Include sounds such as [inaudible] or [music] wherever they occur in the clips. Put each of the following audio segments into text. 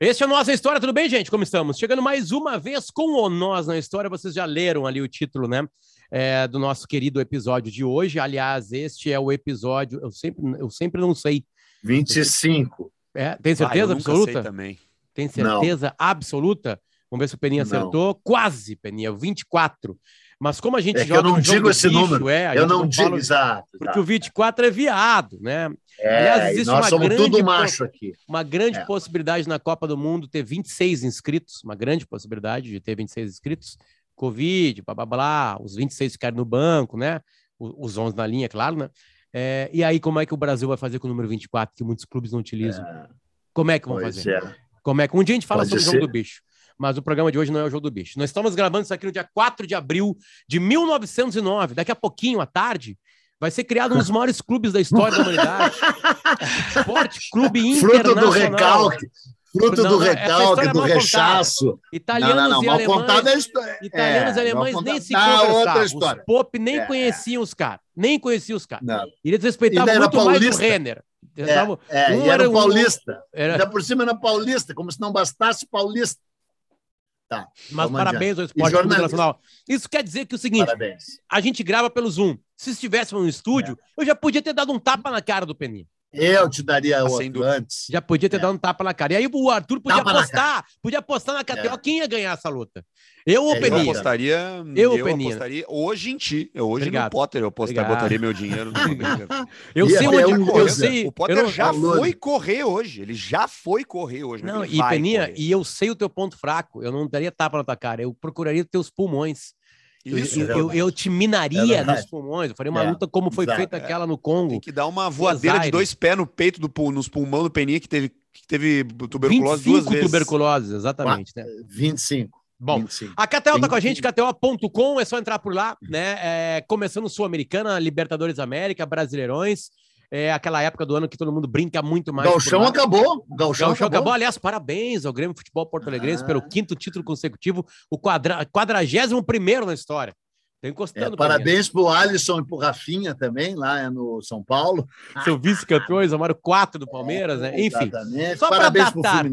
Este é o Nós na História, tudo bem, gente? Como estamos? Chegando mais uma vez com o Nós na História, vocês já leram ali o título, né? É, do nosso querido episódio de hoje. Aliás, este é o episódio, eu sempre, eu sempre não sei. 25. É, tem certeza Ah, eu nunca absoluta? sei também. Tem certeza absoluta? Vamos ver se o Peninha Não. acertou. Quase, Peninha, 24. Mas como a gente É joga eu não jogo digo esse bicho, número. é, Eu não digo, fala- exato. Porque exato. o 24 é viado, né? É, aliás, existe nós uma somos grande tudo macho aqui. Uma grande É. possibilidade na Copa do Mundo ter 26 inscritos, uma grande possibilidade de ter 26 inscritos. Covid, blá blá blá, os 26 ficaram no banco, né? Os 11 na linha, claro, né? É, e aí, como é que o Brasil vai fazer com o número 24, que muitos clubes não utilizam? É, Como é que vão pois fazer? é. Como é que... Um dia a gente fala Pode sobre o jogo do bicho, mas o programa de hoje não é o jogo do bicho. Nós estamos gravando isso aqui no dia 4 de abril de 1909. Daqui a pouquinho, à tarde, vai ser criado um dos [laughs] maiores clubes da história da humanidade. Esporte Clube Fruto Internacional. do recalque. Fruto Não, do recalque, é do contada. rechaço. Italianos não, não, não. e alemães. é história. Italianos e É, alemães nem se outra conversavam. Os Pop nem É. conheciam os caras. Nem conheciam os caras. Eles respeitavam muito mais o paulista. Renner. Respeitavam- É, um era era um- paulista. era- Ainda por cima era paulista, como se não bastasse paulista. Tá, Mas parabéns ao Esporte Clube. Internacional. Isso quer dizer que é o seguinte: parabéns. a gente grava pelo Zoom. Se estivéssemos no estúdio, eu já podia ter dado um tapa na cara do Peninha. Eu te daria Ah, outro dúvida. antes. Já podia ter É. dado um tapa na cara. E aí o Arthur podia Tapa apostar, podia apostar na KTO É. quem ia ganhar essa luta. Eu ou É, o Eu apostaria, Eu, eu, apostaria hoje em ti. Eu hoje Obrigado. no Potter eu apostaria, Obrigado. botaria meu dinheiro no [laughs] Eu Ia sei onde. um eu sei. O Potter eu não- já Valor. foi correr hoje. Ele já foi correr hoje. Não, é que ele e Peninha, correr. e eu sei o teu ponto fraco. Eu não daria tapa na tua cara. Eu procuraria teus pulmões. Eu- Isso, eu, é eu, eu te É minaria nos pulmões. Eu faria uma É, luta como foi exato. feita aquela no Congo. Tem que dar uma voadeira de dois pés no peito, do, nos pulmões do Peninha, que teve, que teve tuberculose 25 duas vezes. tuberculoses, exatamente. Né? 25. Bom, 25. A KTO tá com a gente, KTO.com, é só entrar por lá, né? É, começando Sul-Americana, Libertadores América, Brasileirões. É aquela época do ano que todo mundo brinca muito mais. Galchão acabou. Galchão, acabou. acabou. Aliás, parabéns ao Grêmio Futebol Porto Alegrense Ah. pelo quinto título consecutivo, o quadra... 41 na história. É, encostando. parabéns para o Alisson e para o Rafinha também, lá é no São Paulo. [laughs] Seu vice-campeões, tomaram quatro do Palmeiras, né? Enfim, Exatamente. Só Parabéns para datar.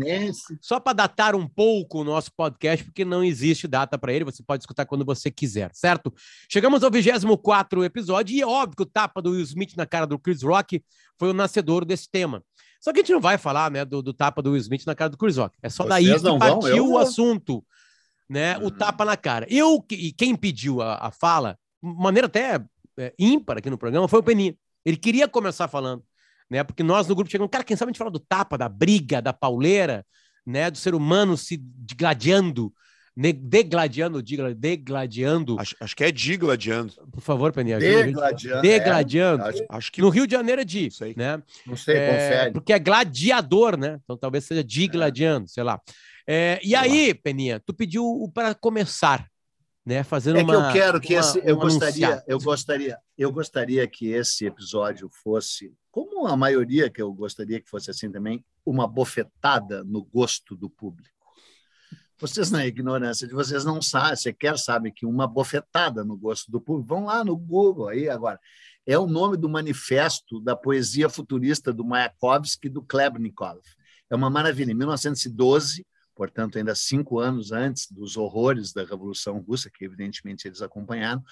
Só para datar um pouco o nosso podcast, porque não existe data para ele, você pode escutar quando você quiser, certo? Chegamos ao 24 episódio e é óbvio que o tapa do Will Smith na cara do Chris Rock foi o nascedor desse tema. Só que a gente não vai falar, né, do, do tapa do Will Smith na cara do Chris Rock. É só daí Vocês que não vão, partiu eu o assunto, né? O Hum. tapa na cara. Eu e quem pediu a, a fala, de maneira até é, ímpar aqui no programa, foi o Peninha. Ele queria começar falando, né? Porque nós no grupo chegamos, cara, quem sabe a gente fala do tapa, da briga, da pauleira, né? Do ser humano se degladiando, degladiando, diga, degladiando. Acho, acho que é digladiando. Por favor, Peninha. Degladiando. Degladiando. É, acho- que No Rio de Janeiro é di, Não sei. né? não sei, É, confere. porque é gladiador, né? Então talvez seja digladiando, sei lá. É, e aí, Peninha, tu pediu para começar, né? Fazendo É que uma. eu quero que uma- esse, eu um gostaria, anunciado. eu gostaria, eu gostaria que esse episódio fosse, como a maioria que eu gostaria que fosse assim também, uma bofetada no gosto do público. Vocês na ignorância de vocês não sabem, sequer sabem que uma bofetada no gosto do público, vão lá no Google aí agora. É o nome do manifesto da poesia futurista do Mayakovsky e do Klebnikov. É uma maravilha. Em 1912, portanto, ainda cinco anos antes dos horrores da Revolução Russa, que evidentemente eles acompanharam,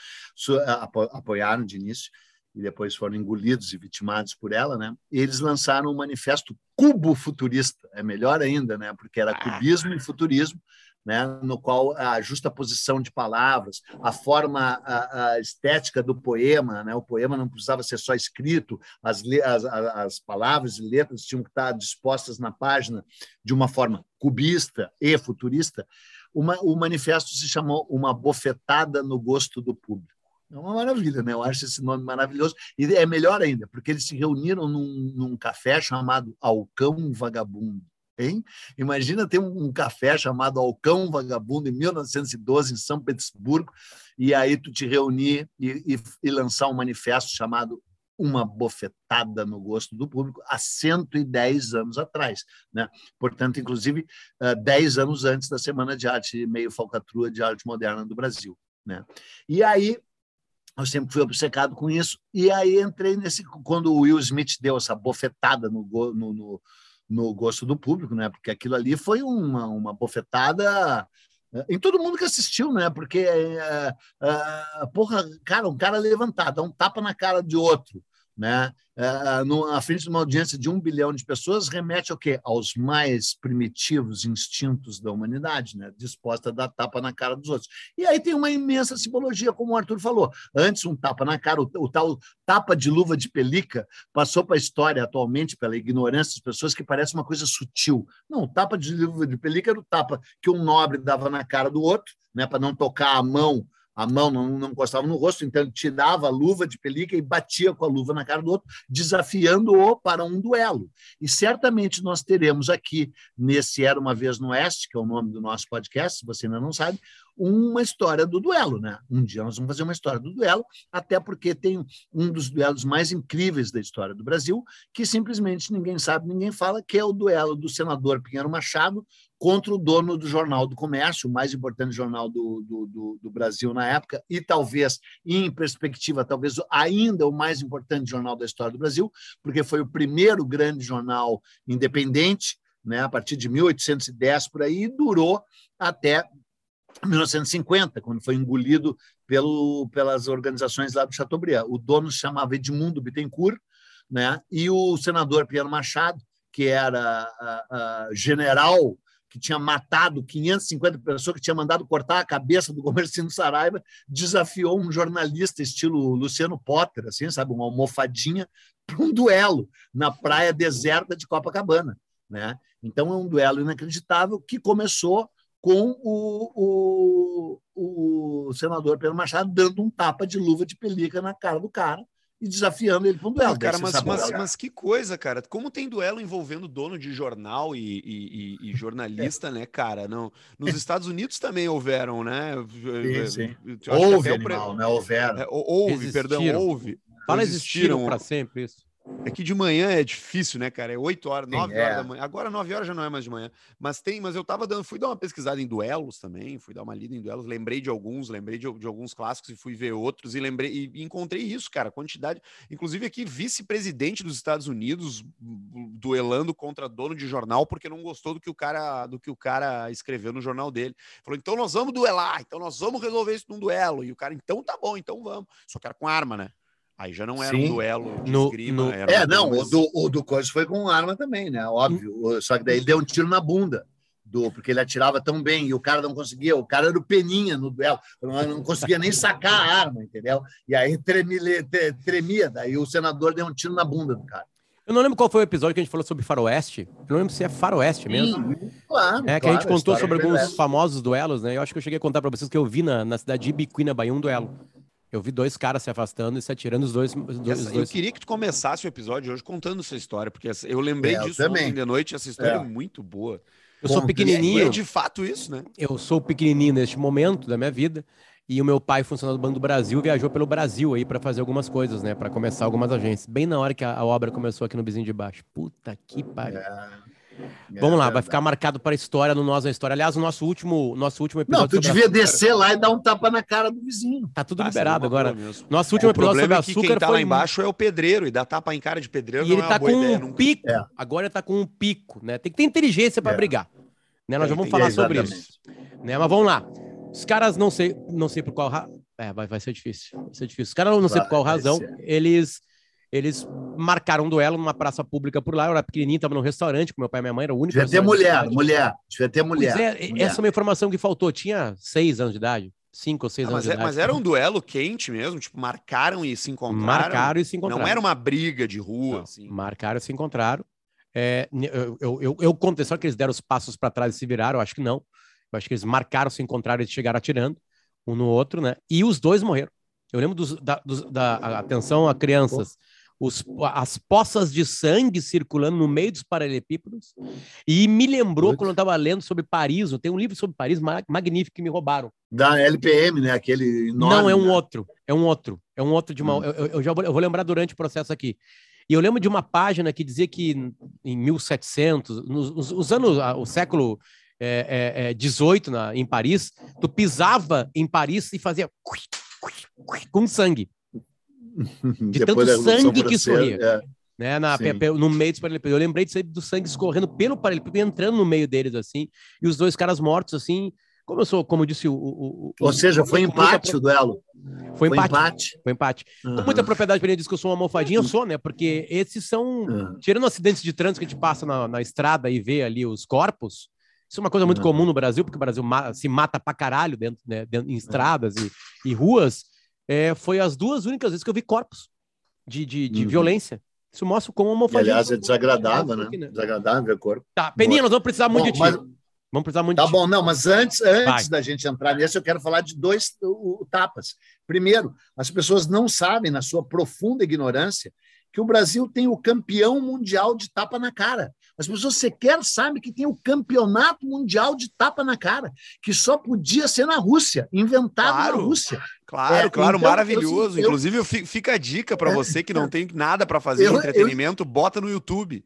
apoiaram de início e depois foram engolidos e vitimados por ela, né? Eles lançaram o manifesto Cubo Futurista, é melhor ainda, né? Porque era cubismo e futurismo, né? No qual a justa posição de palavras, a forma a, a estética do poema, né? O poema não precisava ser só escrito, as, as as palavras e letras tinham que estar dispostas na página de uma forma cubista e futurista. Uma, o manifesto se chamou Uma Bofetada no Gosto do Público. É uma maravilha, né? Eu acho esse nome maravilhoso. E é melhor ainda, porque eles se reuniram num, num café chamado Alcão Vagabundo. Hein? Imagina ter um, café chamado Alcão Vagabundo em 1912 em São Petersburgo e aí tu te reunir e, e, e lançar um manifesto chamado uma bofetada no gosto do público há 110 anos atrás. Né? Portanto, inclusive, uh, 10 anos antes da Semana de Arte meio falcatrua de arte moderna do Brasil. Né? E aí, eu sempre fui obcecado com isso, e aí entrei nesse. Quando o Will Smith deu essa bofetada no, no, no, no gosto do público, né? Porque aquilo ali foi uma, uma bofetada eh, em todo mundo que assistiu, né? Porque, uh, uh, porra, cara, um cara levantado, dá um tapa na cara de outro, né? Uh, no, à frente de uma audiência de um bilhão de pessoas, remete ao quê? Aos mais primitivos instintos da humanidade, né? disposta a dar tapa na cara dos outros. E aí tem uma imensa simbologia, como o Arthur falou. Antes, um tapa na cara, o, o tal tapa de luva de pelica passou para a história atualmente, pela ignorância das pessoas, que parece uma coisa sutil. Não, o tapa de luva de pelica era o tapa que um nobre dava na cara do outro, né? para não tocar a mão a mão não, não encostava no rosto, então ele tirava a luva de pelica e batia com a luva na cara do outro, desafiando-o para um duelo. E certamente nós teremos aqui, nesse Era Uma Vez no Oeste, que é o nome do nosso podcast, se você ainda não sabe, uma história do duelo, né? Um dia nós vamos fazer uma história do duelo, até porque tem um dos duelos mais incríveis da história do Brasil, que simplesmente ninguém sabe, ninguém fala, que é o duelo do senador Pinheiro Machado contra o dono do Jornal do Comércio, o mais importante jornal do, do, do, do Brasil na época, e talvez, em perspectiva, talvez ainda o mais importante jornal da história do Brasil, porque foi o primeiro grande jornal independente, né, a partir de 1810 por aí, durou até 1950, quando foi engolido pelo, pelas organizações lá do Chateaubriand. O dono se chamava Edmundo Bittencourt, né? e o senador Piano Machado, que era a, a general que tinha matado 550 pessoas, que tinha mandado cortar a cabeça do Comerciante Saraiva, desafiou um jornalista estilo Luciano Potter, assim, sabe, uma almofadinha, para um duelo na praia deserta de Copacabana. Né? Então, é um duelo inacreditável que começou com o, o, o senador Pedro Machado dando um tapa de luva de pelica na cara do cara e desafiando ele para um duelo. cara, mas, mas, mas, que coisa, cara. Como tem duelo envolvendo dono de jornal e, e, e [laughs] jornalista, é. né, cara? Não, nos Estados Unidos também houveram, né? Sim, sim. Houve, animal, né? Houveram. É, houve, perdão, houve. Fala existiram para sempre isso. É que de manhã é difícil, né, cara? É 8 horas, 9 Sim, horas é. da manhã. Agora 9 horas já não é mais de manhã. Mas tem, mas eu tava dando, fui dar uma pesquisada em duelos também, fui dar uma lida em duelos, lembrei de alguns, lembrei de, de alguns clássicos e fui ver outros e lembrei e encontrei isso, cara, quantidade, inclusive aqui vice-presidente dos Estados Unidos duelando contra dono de jornal porque não gostou do que o cara do que o cara escreveu no jornal dele. Falou: "Então nós vamos duelar, então nós vamos resolver isso num duelo". E o cara: "Então tá bom, então vamos". Só que era com arma, né? Aí já não era Sim. um duelo de no, esgrima. No... é, não, o do, o do Coisa foi com arma também, né? Óbvio. Hum. Só que daí ele deu um tiro na bunda. Do, porque ele atirava tão bem e o cara não conseguia, o cara era o peninha no duelo, não conseguia nem sacar a arma, entendeu? E aí tremia, tremia, daí o senador deu um tiro na bunda do cara. Eu não lembro qual foi o episódio que a gente falou sobre faroeste. Eu não lembro se é faroeste mesmo. Sim, claro. É, que claro, a gente contou a sobre alguns famosos duelos, né? Eu acho que eu cheguei a contar para vocês que eu vi na, na cidade de Ibiqui, na Bahia, um duelo. Eu vi dois caras se afastando e se atirando os dois. Os dois, essa, dois... Eu queria que tu começasse o episódio hoje contando sua história, porque eu lembrei é, disso ontem de noite, essa história é, é muito boa. Eu sou pequenininho. É de fato isso, né? Eu sou pequenininho neste momento da minha vida. E o meu pai, funcionário do Banco do Brasil, viajou pelo Brasil aí para fazer algumas coisas, né? Para começar algumas agências. Bem na hora que a, a, obra começou aqui no vizinho de baixo. Puta que pariu. É. É, Vamos lá, vai ficar marcado para a história no Nós na História. Aliás, o nosso último, nosso último episódio. Não, tu devia a... descer lá e dar um tapa na cara do vizinho. Tá tudo tá, liberado agora. Nosso último é, episódio sobre é que açúcar quem tá foi... lá embaixo é o pedreiro e dá tapa em cara de pedreiro. E ele é tá com ideia, um nunca. pico. É. Agora ele tá com um pico, né? Tem que ter inteligência para é. brigar. Né? Nós já vamos falar sobre isso. Né? Mas vamos lá. Os caras, não sei, não sei por qual. Ra... É, vai, vai ser difícil. Vai ser difícil. Os caras, não sei por qual razão, eles eles marcaram um duelo numa praça pública por lá. Eu era pequenininho, estava num restaurante com meu pai e minha mãe, era o único. Devia ter mulher, mulher. Devia ter mulher, é, mulher. Essa é uma informação que faltou. Tinha seis anos de idade. Cinco ou seis ah, anos mas, de é, idade. Mas era um duelo quente mesmo? Tipo, marcaram e se encontraram? Marcaram e se encontraram. Não era uma briga de rua, assim. Marcaram e se encontraram. É, eu, eu, eu, eu contei só que eles deram os passos para trás e se viraram. Eu acho que não. Eu acho que eles marcaram, se encontraram e chegaram atirando um no outro, né? E os dois morreram. Eu lembro dos, da, dos, da atenção a crianças os, as poças de sangue circulando no meio dos paralelepípedos. E me lembrou quando eu estava lendo sobre Paris. Tem um livro sobre Paris magnífico que me roubaram. Da LPM, né? Aquele enorme, Não, é um né? outro. É um outro. É um outro de uma. Hum. Eu, eu, já vou, eu vou lembrar durante o processo aqui. E eu lembro de uma página que dizia que em 1700, nos, os anos, o século é, é, 18 na, em Paris, tu pisava em Paris e fazia com sangue. [laughs] De tanto sangue que escorria. É. né? Na, no meio dos paralelepípedos. Eu lembrei disso aí, do sangue escorrendo pelo paralelepípedo, entrando no meio deles, assim, e os dois caras mortos, assim, como eu sou, como eu disse o. o, o Ou seja, foi empate o duelo. Foi empate. Foi empate. Foi empate. Uhum. Com muita propriedade para ele diz que eu sou uma almofadinha, eu sou, né? Porque esses são. Uhum. Tirando acidentes de trânsito que a gente passa na, na estrada e vê ali os corpos, isso é uma coisa muito uhum. comum no Brasil, porque o Brasil ma se mata pra caralho dentro, né, dentro em estradas e, e ruas. É, foi as duas únicas vezes que eu vi corpos de, de, de uhum. violência. Isso mostra como uma almofadinha. aliás, é desagradável, né? né? Desagradável ver corpo. Tá, Peninha, nós vamos precisar muito Bom, de ti. Mas... Vamos precisar muito Tá de bom, não, mas antes, antes da gente entrar nesse, eu quero falar de dois o, o, tapas. Primeiro, as pessoas não sabem, na sua profunda ignorância, que o Brasil tem o campeão mundial de tapa na cara. As pessoas sequer sabem que tem o campeonato mundial de tapa na cara, que só podia ser na Rússia, inventado claro, na Rússia. Claro, é, claro, então, maravilhoso. Eu, Inclusive, eu, fica a dica para é, você que não tem nada para fazer eu, de entretenimento, bota no YouTube.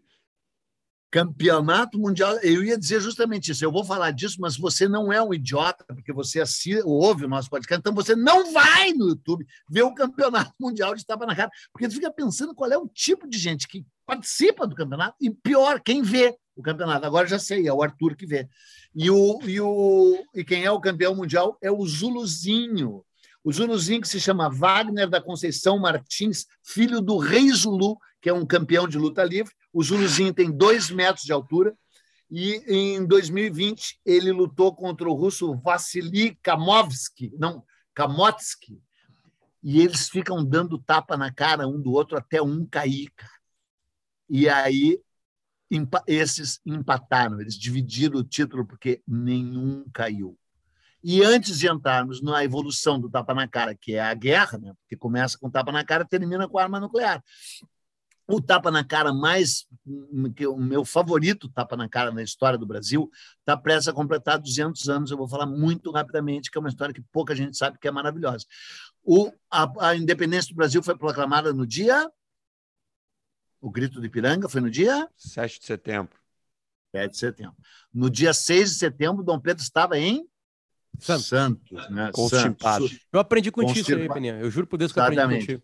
Campeonato Mundial, eu ia dizer justamente isso. Eu vou falar disso, mas você não é um idiota, porque você assina, ouve o nosso podcast, então você não vai no YouTube ver o Campeonato Mundial de Tapa na Cara, porque você fica pensando qual é o tipo de gente que participa do campeonato e, pior, quem vê o campeonato. Agora já sei, é o Arthur que vê. E, o, e, o, e quem é o campeão mundial é o Zuluzinho. O Zuluzinho que se chama Wagner da Conceição Martins, filho do Rei Zulu, que é um campeão de luta livre o Zuluzinho tem dois metros de altura e em 2020 ele lutou contra o russo Vassili Kamovsky, não, Kamotsky, e eles ficam dando tapa na cara um do outro até um cair. E aí esses empataram, eles dividiram o título porque nenhum caiu. E antes de entrarmos na evolução do tapa na cara, que é a guerra, né? porque começa com tapa na cara, termina com arma nuclear o tapa na cara mais que o meu favorito tapa na cara na história do Brasil está prestes a completar 200 anos. Eu vou falar muito rapidamente que é uma história que pouca gente sabe que é maravilhosa. O, a, a independência do Brasil foi proclamada no dia? O grito de Ipiranga foi no dia? 7 de setembro. 7 de setembro. No dia 6 de setembro Dom Pedro estava em Santos, Santos né? Santos. Eu aprendi contigo isso aí, Peninha. Eu juro por Deus que eu aprendi contigo.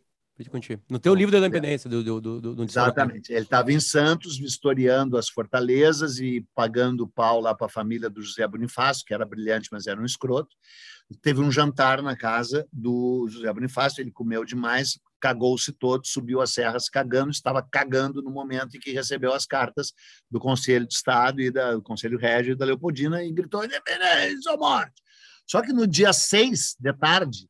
No teu livro da independência do, do, do, do Exatamente. Ele estava em Santos, vistoriando as fortalezas e pagando pau lá para a família do José Bonifácio, que era brilhante, mas era um escroto. Teve um jantar na casa do José Bonifácio, ele comeu demais, cagou-se todo, subiu as serras cagando, estava cagando no momento em que recebeu as cartas do Conselho de Estado e da, do Conselho Régio e da Leopoldina e gritou independência ou morte. Só que no dia 6 de tarde,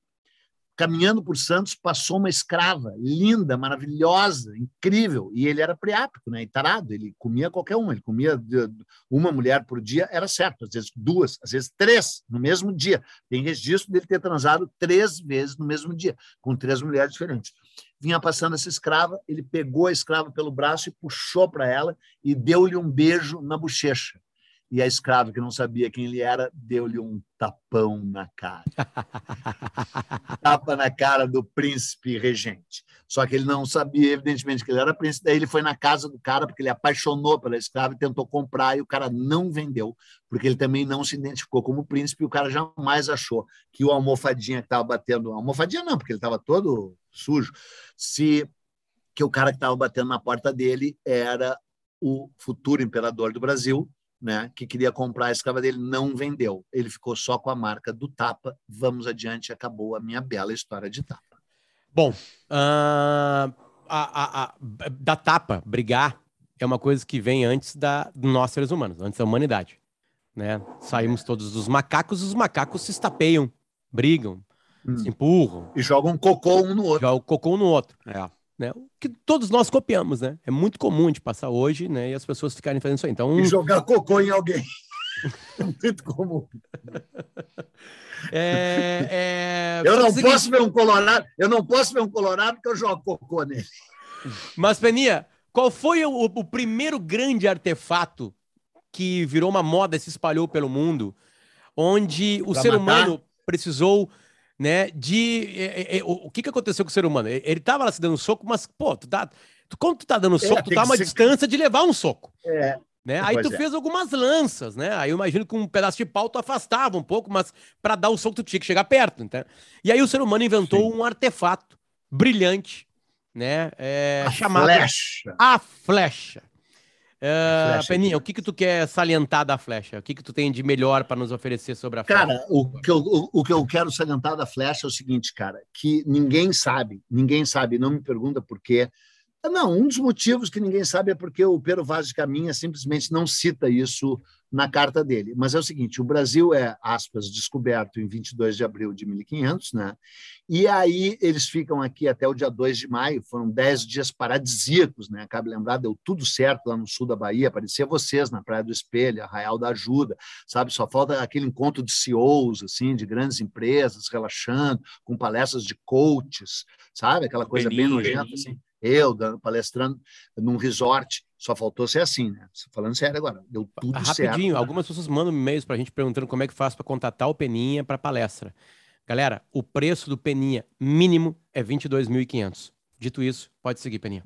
caminhando por Santos, passou uma escrava, linda, maravilhosa, incrível, e ele era priápico, né, e tarado, ele comia qualquer uma, ele comia uma mulher por dia, era certo, às vezes duas, às vezes três, no mesmo dia. Tem registro dele ter transado três vezes no mesmo dia, com três mulheres diferentes. Vinha passando essa escrava, ele pegou a escrava pelo braço e puxou para ela e deu-lhe um beijo na bochecha e a escrava, que não sabia quem ele era, deu-lhe um tapão na cara. [laughs] Tapa na cara do príncipe regente. Só que ele não sabia, evidentemente, que ele era príncipe. Daí ele foi na casa do cara, porque ele apaixonou pela escrava e tentou comprar, e o cara não vendeu, porque ele também não se identificou como príncipe, e o cara jamais achou que o almofadinha que estava batendo. Almofadinha não, porque ele estava todo sujo. Se que o cara que estava batendo na porta dele era o futuro imperador do Brasil, né, que queria comprar a escrava dele, não vendeu. Ele ficou só com a marca do Tapa. Vamos adiante, acabou a minha bela história de Tapa. Bom, uh, a, a, a, da Tapa, brigar, é uma coisa que vem antes da, de nós seres humanos, antes da humanidade. Né? Saímos todos dos macacos, os macacos se estapeiam, brigam, hum. se empurram. E jogam cocô um no outro. Jogam cocô um no outro. É né? O que todos nós copiamos, né? É muito comum de passar hoje, né? E as pessoas ficarem fazendo isso aí. Então, e jogar cocô em alguém. é muito comum. É, é... Eu não posso ver um colorado, eu não posso ver um colorado porque eu jogo cocô nele. Mas Peninha, qual foi o, o primeiro grande artefato que virou uma moda, se espalhou pelo mundo, onde o pra ser matar? humano precisou né? De é, é, é, o, o, que, que aconteceu com o ser humano? Ele tava lá se dando soco, mas, pô, tu tá. Tu, quando tu tá dando é, soco, tu tá uma ser... distância de levar um soco. É. Né? Aí tu é. fez algumas lanças, né? Aí eu imagino que um pedaço de pau tu afastava um pouco, mas para dar o soco tu tinha que chegar perto, então. E aí o ser humano inventou Sim. um artefato brilhante, né? É, a chamado flecha. A Flecha. Uh, Peninha, o que que tu quer salientar da Flecha? O que que tu tem de melhor para nos oferecer sobre a Flecha? Cara, o que, eu, o, o, que eu quero salientar da Flecha é o seguinte, cara, que ninguém sabe, ninguém sabe, não me pergunta por quê. Não, um dos motivos que ninguém sabe é porque o Pedro Vaz de Caminha simplesmente não cita isso na carta dele. Mas é o seguinte: o Brasil é, aspas, descoberto em 22 de abril de 1500, né? E aí eles ficam aqui até o dia 2 de maio, foram 10 dias paradisíacos, né? Cabe lembrar, deu tudo certo lá no sul da Bahia, aparecia vocês na Praia do Espelho, Arraial da Ajuda, sabe? Só falta aquele encontro de CEOs, assim, de grandes empresas, relaxando, com palestras de coaches, sabe? Aquela coisa bem nojenta, assim eu dando, palestrando num resort. Só faltou ser assim, né? Falando sério agora, deu tudo Rapidinho, certo. Rapidinho, algumas pessoas mandam e-mails para a gente perguntando como é que faz para contatar o Peninha para palestra. Galera, o preço do Peninha mínimo é 22.500. Dito isso, pode seguir, Peninha.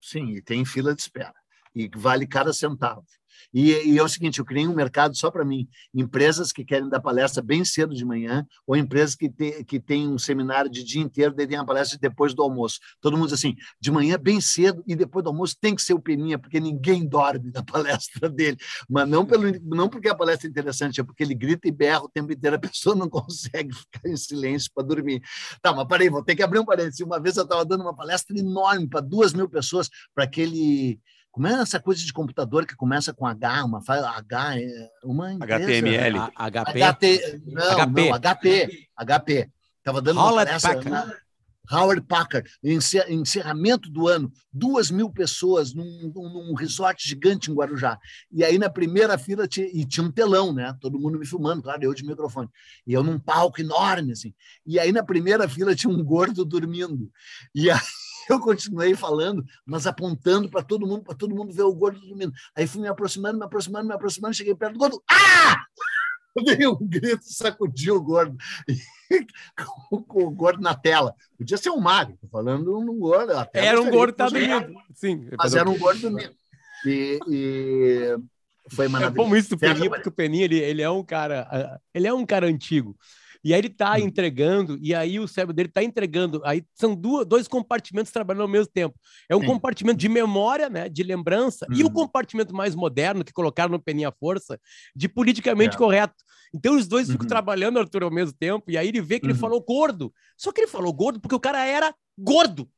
Sim, e tem fila de espera. E vale cada centavo. E, e, é o seguinte, eu criei um mercado só para mim. Empresas que querem dar palestra bem cedo de manhã, ou empresas que, te, que têm um seminário de dia inteiro, daí tem palestra depois do almoço. Todo mundo diz assim, de manhã bem cedo e depois do almoço tem que ser o Peninha, porque ninguém dorme na [laughs] palestra dele. Mas não, pelo, não porque a palestra é interessante, é porque ele grita e berra o tempo inteiro, a pessoa não [laughs] consegue ficar em silêncio para dormir. Tá, mas parei, vou ter que abrir um parênteses. Uma vez eu estava dando uma palestra enorme para duas mil pessoas, para aquele como é essa coisa de computador que começa com H, uma H, é uma empresa, HTML, HP, HT, não, HP. não, HP, HP. Estava dando Howard uma palestra, Packard. Howard Packard, encerramento do ano, duas mil pessoas num, num, resort gigante em Guarujá. E aí na primeira fila tinha, e tinha um telão, né? Todo mundo me filmando, claro, eu de microfone. E eu num palco enorme, assim. E aí na primeira fila tinha um gordo dormindo. E aí [laughs] eu continuei falando, mas apontando para todo mundo, para todo mundo ver o gordo dormindo. Aí fui me aproximando, me aproximando, me aproximando, cheguei perto do gordo. Ah! [laughs] Dei um grito, sacudiu o gordo. [laughs] com o gordo na tela. Podia ser um magro, tô falando um gordo. Era um gordo tá dormindo. Sim, mas era um gordo dormindo. E, e foi maravilhoso. É como isso do Peninha, porque o Peninha ele, ele é um cara, ele é um cara antigo. E aí ele está hum. entregando, e aí o cérebro dele está entregando. Aí são duas, dois compartimentos trabalhando ao mesmo tempo. É um Sim. compartimento de memória, né, de lembrança, e o uhum. compartimento mais moderno, que colocaram no Peninha Força, de politicamente é. correto. Então os dois ficam uhum. trabalhando, Arthur, ao mesmo tempo, e aí ele vê que uhum. ele falou gordo. Só que ele falou gordo porque o cara era gordo.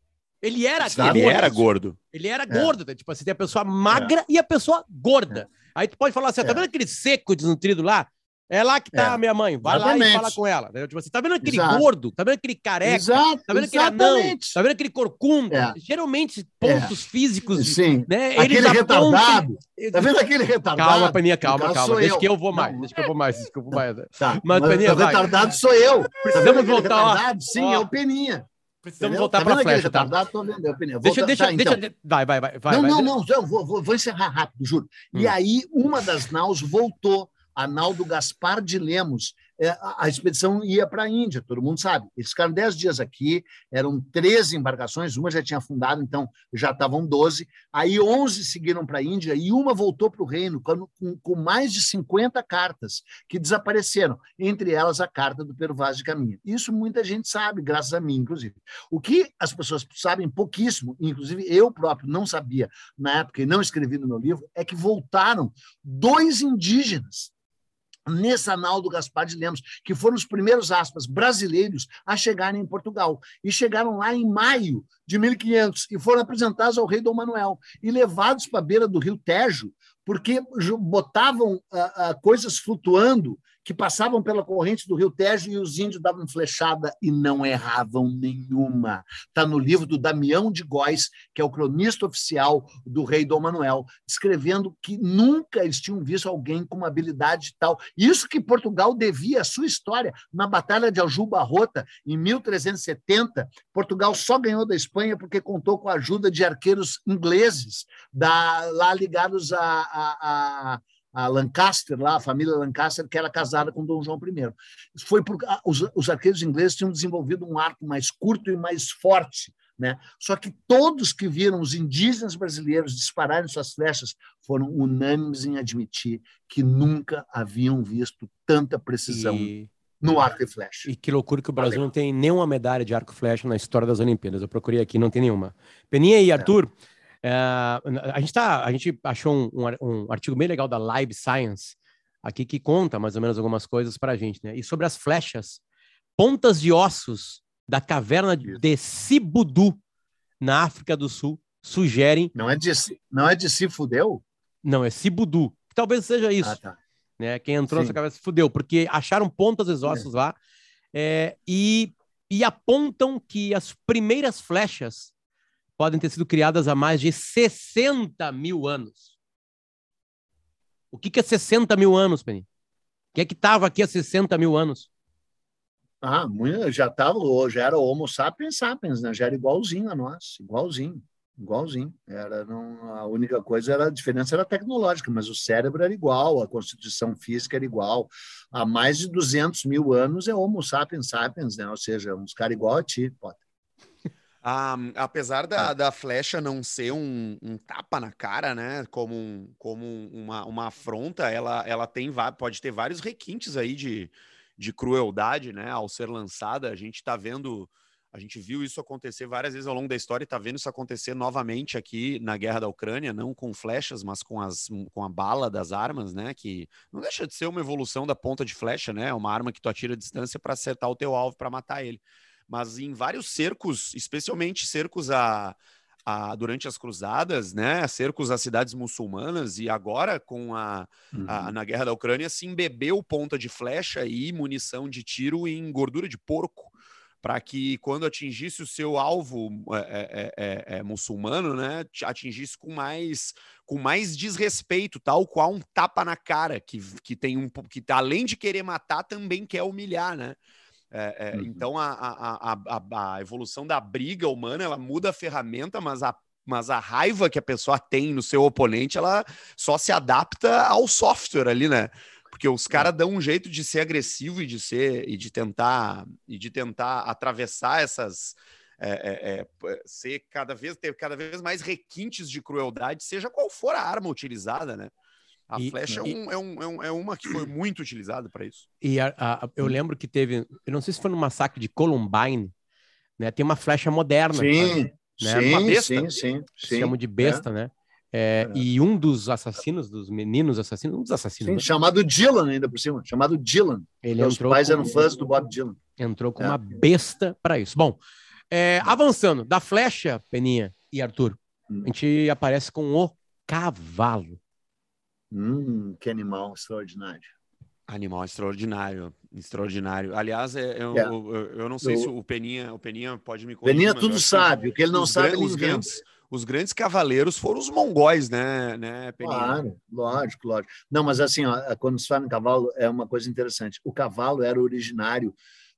Ele era Ele era gordo. Ele era é. gordo. Né? Tipo assim, tem a pessoa magra é. e a pessoa gorda. É. Aí tu pode falar assim, tá é. vendo aquele seco desnutrido lá? É lá que tá é, a minha mãe. Vai exatamente. lá e fala com ela. Tipo assim, tá vendo aquele Exato. gordo? Tá vendo aquele careca? Exato, tá vendo aquele exatamente. anão? Tá vendo aquele corcunda? É. Geralmente, pontos é. físicos. Sim. Né, aquele retardado. Tá vendo aquele retardado? Calma, Paninha, calma, calma. Deixa eu. que eu vou mais. Não. Deixa que eu vou mais. Deixa que eu vou mais. Tá. Mas, Paninha, o retardado sou eu. Precisamos voltar. Sim, é o Peninha. Precisamos voltar tá para a flecha, tá? Retardado, tô vendo, é Peninha. Deixa, deixa, tá, deixa, então. vai, vai, vai. Não, vai, não, não, eu vou, vou, vou encerrar rápido, juro. Hum. E aí, uma das naus voltou Analdo Gaspar de Lemos. É, a expedição ia para a Índia, todo mundo sabe. Eles ficaram dez dias aqui, eram 13 embarcações, uma já tinha afundado, então já estavam 12. Aí 11 seguiram para a Índia e uma voltou para o reino com, com, mais de 50 cartas que desapareceram, entre elas a carta do Pero Vaz de Caminha. Isso muita gente sabe, graças a mim, inclusive. O que as pessoas sabem pouquíssimo, inclusive eu próprio não sabia na época e não escrevi no meu livro, é que voltaram dois indígenas nesse Analdo Gaspar de Lemos, que foram os primeiros, aspas, brasileiros a chegarem em Portugal. E chegaram lá em maio de 1500 e foram apresentados ao rei Dom Manuel e levados para a beira do rio Tejo, porque botavam uh, uh, coisas flutuando que passavam pela corrente do rio Tejo e os índios davam flechada e não erravam nenhuma. Está no livro do Damião de Góis, que é o cronista oficial do rei Dom Manuel, descrevendo que nunca eles tinham visto alguém com uma habilidade tal. Isso que Portugal devia a sua história. Na Batalha de Aljubarrota, em 1370, Portugal só ganhou da Espanha porque contou com a ajuda de arqueiros ingleses, da, lá ligados a, a, a a Lancaster, lá, a família Lancaster, que era casada com Dom João I. Foi porque os, os arqueiros ingleses tinham desenvolvido um arco mais curto e mais forte. Né? Só que todos que viram os indígenas brasileiros dispararem suas flechas foram unânimes em admitir que nunca haviam visto tanta precisão. E no arco e flecha. E que loucura que o Brasil não tem nenhuma medalha de arco e flecha na história das Olimpíadas. Eu procurei aqui, não tem nenhuma. Peninha e Arthur, é. É, a, gente tá, a gente achou um, um, artigo bem legal da Live Science aqui que conta mais ou menos algumas coisas para a gente, né? E sobre as flechas, pontas de ossos da caverna de Sibudu, na África do Sul, sugerem. Não é de, não é de se fudeu? Não, é Sibudu. Talvez seja isso. Ah, tá. né? Quem entrou Sim. nessa cabeça se fudeu, porque acharam pontas de ossos é. lá é, e, e apontam que as primeiras flechas podem ter sido criadas há mais de 60 mil anos. O que, que é 60 mil anos, Penny? O que é que estava aqui há 60 mil anos? Ah, já estava, já era Homo sapiens sapiens, né? Já era igualzinho a nós, igualzinho, igualzinho. Era não, a única coisa era a diferença era tecnológica, mas o cérebro era igual, a constituição física era igual. Há mais de 200 mil anos é Homo sapiens sapiens, né? Ou seja, uns caras igual a ti, Potter. Ah, apesar da, da flecha não ser um, um, tapa na cara, né? Como, um, como uma, uma afronta, ela, ela tem pode ter vários requintes aí de, de crueldade, né? Ao ser lançada, a gente está vendo, a gente viu isso acontecer várias vezes ao longo da história e está vendo isso acontecer novamente aqui na guerra da Ucrânia, não com flechas, mas com, as, com a bala das armas, né? Que não deixa de ser uma evolução da ponta de flecha, né? Uma arma que tu atira a distância para acertar o teu alvo para matar ele. Mas em vários cercos, especialmente cercos a a, durante as cruzadas, né, cercos às cidades muçulmanas e agora com a, uhum. a, na guerra da Ucrânia se embebeu ponta de flecha e munição de tiro em gordura de porco para que quando atingisse o seu alvo é, é, é, é, muçulmano, né, atingisse com mais com mais desrespeito, tal qual um tapa na cara que, que tem um que além de querer matar também quer humilhar, né? É, é, uhum. Então a, a, a, a, evolução da briga humana ela muda a ferramenta, mas a, mas a raiva que a pessoa tem no seu oponente ela só se adapta ao software ali, né? Porque os caras dão um jeito de ser agressivo e de ser e de tentar e de tentar atravessar essas é, é, é ser cada vez ter cada vez mais requintes de crueldade, seja qual for a arma utilizada, né? A e, flecha e, é, um, é, um, é, uma que foi muito utilizada para isso. E a, a, eu lembro que teve, eu não sei se foi no massacre de Columbine, né? Tem uma flecha moderna. Sim, né? sim, uma besta, sim, sim, sim. Chamam de besta, é. né? É, é. E um dos assassinos, dos meninos assassinos, um dos assassinos. Sim, né? chamado Dylan, ainda por cima, chamado Dylan. Ele Os pais com, eram fãs do Bob Dylan. Entrou com é. uma besta para isso. Bom, é, avançando, da flecha, Peninha e Arthur, hum. a gente aparece com o cavalo. Hum, que animal extraordinário. Animal extraordinário, extraordinário. Aliás, é, eu, é. eu, eu, não sei eu... se o Peninha, o Peninha pode me corrigir. Peninha tudo sabe, o que ele não sabe, os grandes, os grandes cavaleiros foram os mongóis, né, né Peninha? Claro, lógico, lógico. Não, mas assim, ó, quando se fala em cavalo, é uma coisa interessante. O cavalo era originário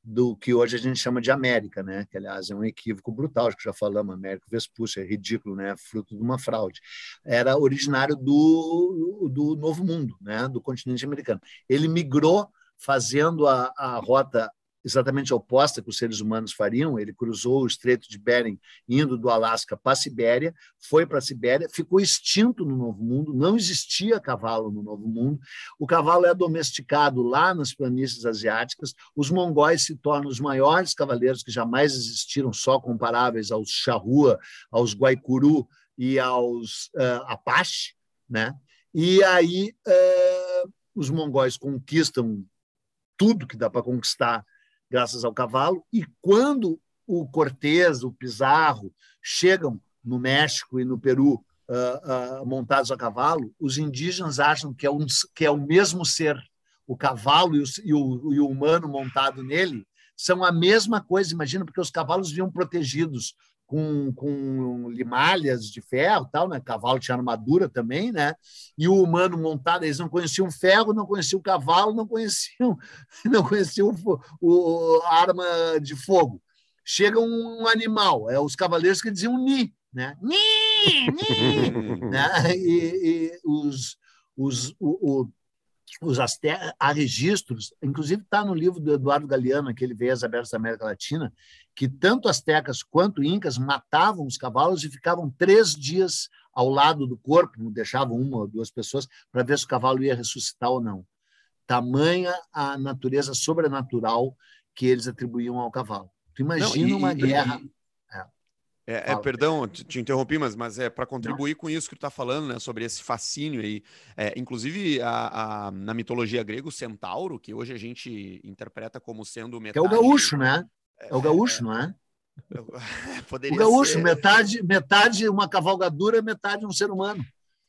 do que hoje a gente chama de América, né? Que aliás é um equívoco brutal, acho que já falamos, América Vespúcio, é ridículo, né? Fruto de uma fraude. Era originário do, do Novo Mundo, né? Do continente americano. Ele migrou fazendo a, a rota exatamente oposta que os seres humanos fariam. Ele cruzou o Estreito de Bering, indo do Alasca para a Sibéria, foi para a Sibéria, ficou extinto no Novo Mundo, não existia cavalo no Novo Mundo. O cavalo é domesticado lá nas planícies asiáticas. Os mongóis se tornam os maiores cavaleiros que jamais existiram, só comparáveis aos Charrua, aos Guaicuru e aos uh, Apache, né? E aí uh, os mongóis conquistam tudo que dá para conquistar graças ao cavalo, e quando o Cortés, o Pizarro chegam no México e no Peru uh, uh, montados a cavalo, os indígenas acham que é, um, que é o mesmo ser, o cavalo e o, e, o, e o humano montado nele são a mesma coisa, imagina, porque os cavalos vinham protegidos com, com limalhas de ferro, tal, né? Cavalo tinha armadura também, né? E o humano montado, eles não conheciam ferro, não conheciam o cavalo, não conheciam, [laughs] não conheciam o, o arma de fogo. Chega um animal, é os cavaleiros que diziam ni, né? Ni, ni, [laughs] né? E, e os, os, o, o os há registros, inclusive está no livro do Eduardo Galeano, aquele Veias Abertas da América Latina, que tanto astecas quanto incas matavam os cavalos e ficavam três dias ao lado do corpo, deixavam uma ou duas pessoas para ver se o cavalo ia ressuscitar ou não. tamanha a natureza sobrenatural que eles atribuíam ao cavalo. Tu imagina Não, e, uma guerra. E, é, é, perdão, te, te, interrompi, mas, mas é para contribuir Não. com isso que tu está falando, né? Sobre esse fascínio aí. É, inclusive, a, a, na mitologia grega, o centauro, que hoje a gente interpreta como sendo metade... Que é o gaúcho, né? É, o gaúcho, é, não é? [laughs] o gaúcho, ser... metade, metade uma cavalgadura, metade um ser humano.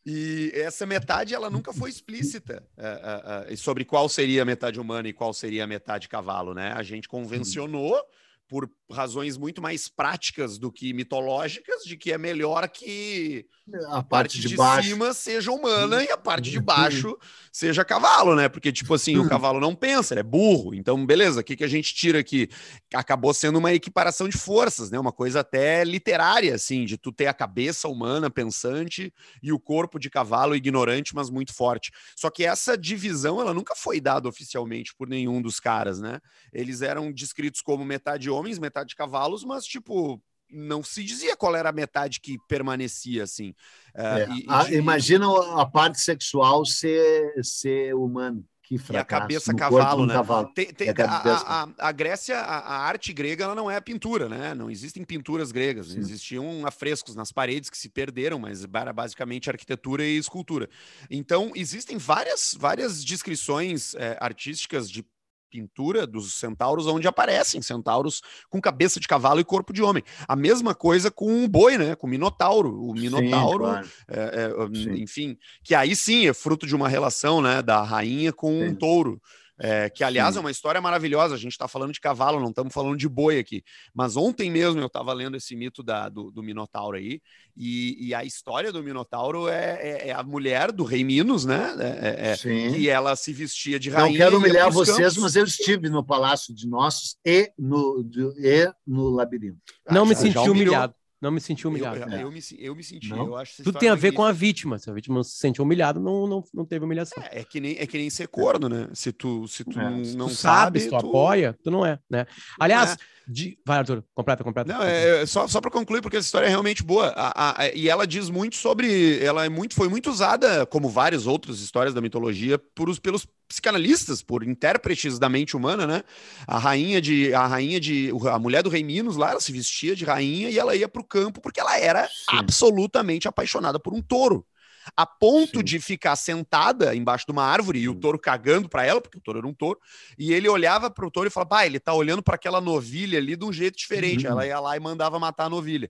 E essa metade ela nunca foi explícita é, é, sobre qual seria a metade humana e qual seria a metade cavalo, né? A gente convencionou por razões muito mais práticas do que mitológicas, de que é melhor que a parte, de, de cima seja humana e a parte de baixo seja cavalo, né? Porque, tipo assim, o cavalo não pensa, ele é burro. Então, beleza, o que, que a gente tira aqui? Acabou sendo uma equiparação de forças, né? Uma coisa até literária, assim, de tu ter a cabeça humana pensante e o corpo de cavalo ignorante, mas muito forte. Só que essa divisão, ela nunca foi dada oficialmente por nenhum dos caras, né? Eles eram descritos como metade homens, metade cavalos, mas, tipo, não se dizia qual era a metade que permanecia assim. É, é, e, a, de... Imagina a parte sexual ser, ser humano. Que fracasso, e a cabeça cavalo, né? Cavalo. Tem, tem, a, a, a, Grécia, a, arte grega, ela não é pintura, né? Não existem pinturas gregas. Sim. Existiam afrescos nas paredes que se perderam, mas era basicamente arquitetura e escultura. Então, existem várias, várias descrições é, artísticas de pintura dos centauros onde aparecem centauros com cabeça de cavalo e corpo de homem. A mesma coisa com o boi, né? Com o minotauro. O minotauro, sim, claro. é, é, enfim, que aí sim é fruto de uma relação, né? Da rainha com sim. um touro. É, que, aliás, Sim. é uma história maravilhosa. A gente está falando de cavalo, não estamos falando de boi aqui. Mas ontem mesmo eu estava lendo esse mito da, do, do Minotauro aí, e, e, a história do Minotauro é, é, é a mulher do rei Minos, né? É, é, é que ela se vestia de rainha. Não quero humilhar vocês, campos. mas eu estive no Palácio de Nossos e no, de, e no labirinto. Não me senti humilhado. Não me senti humilhado. Eu, eu, eu, me, eu me senti, não? eu acho Tudo tem a ver com a vítima. Se a vítima se sente humilhado, não, não, não teve humilhação. É, é, que nem, é que nem ser corno, né? Se tu, se tu é. não tu sabe, se tu, tu, apoia, tu não é, né? Aliás, é. De... vai, Arthur, completa, completa. Não, é, é só, só para concluir, porque essa história é realmente boa. A, a, e ela diz muito sobre. Ela é muito, foi muito usada, como várias outras histórias da mitologia, por, pelos psicanalistas, por intérpretes da mente humana, né? A rainha de a rainha de a mulher do rei Minos lá, ela se vestia de rainha e ela ia para o campo porque ela era Sim. absolutamente apaixonada por um touro. A ponto Sim. de ficar sentada embaixo de uma árvore e o touro cagando para ela, porque o touro era um touro, e ele olhava para o touro e falava: "Ah, ele tá olhando para aquela novilha ali de um jeito diferente". Uhum. Ela ia lá e mandava matar a novilha.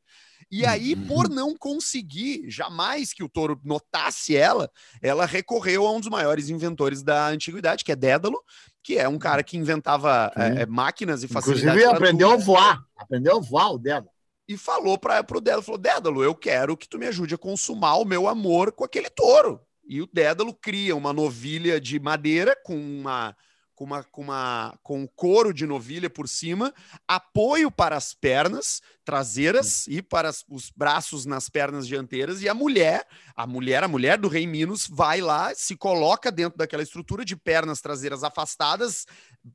E aí, por uhum. não conseguir jamais que o touro notasse ela, ela recorreu a um dos maiores inventores da antiguidade, que é Dédalo, que é um cara que inventava é, máquinas e facilidades. Inclusive, aprendeu tudo. a voar. Aprendeu a voar o Dédalo. E falou para o Dédalo, falou, Dédalo, eu quero que tu me ajude a consumar o meu amor com aquele touro. E o Dédalo cria uma novilha de madeira com uma com, uma, com, uma, com couro de novilha por cima, apoio para as pernas traseiras e para os braços nas pernas dianteiras, e a mulher, a mulher, a mulher do rei Minos, vai lá, se coloca dentro daquela estrutura de pernas traseiras afastadas,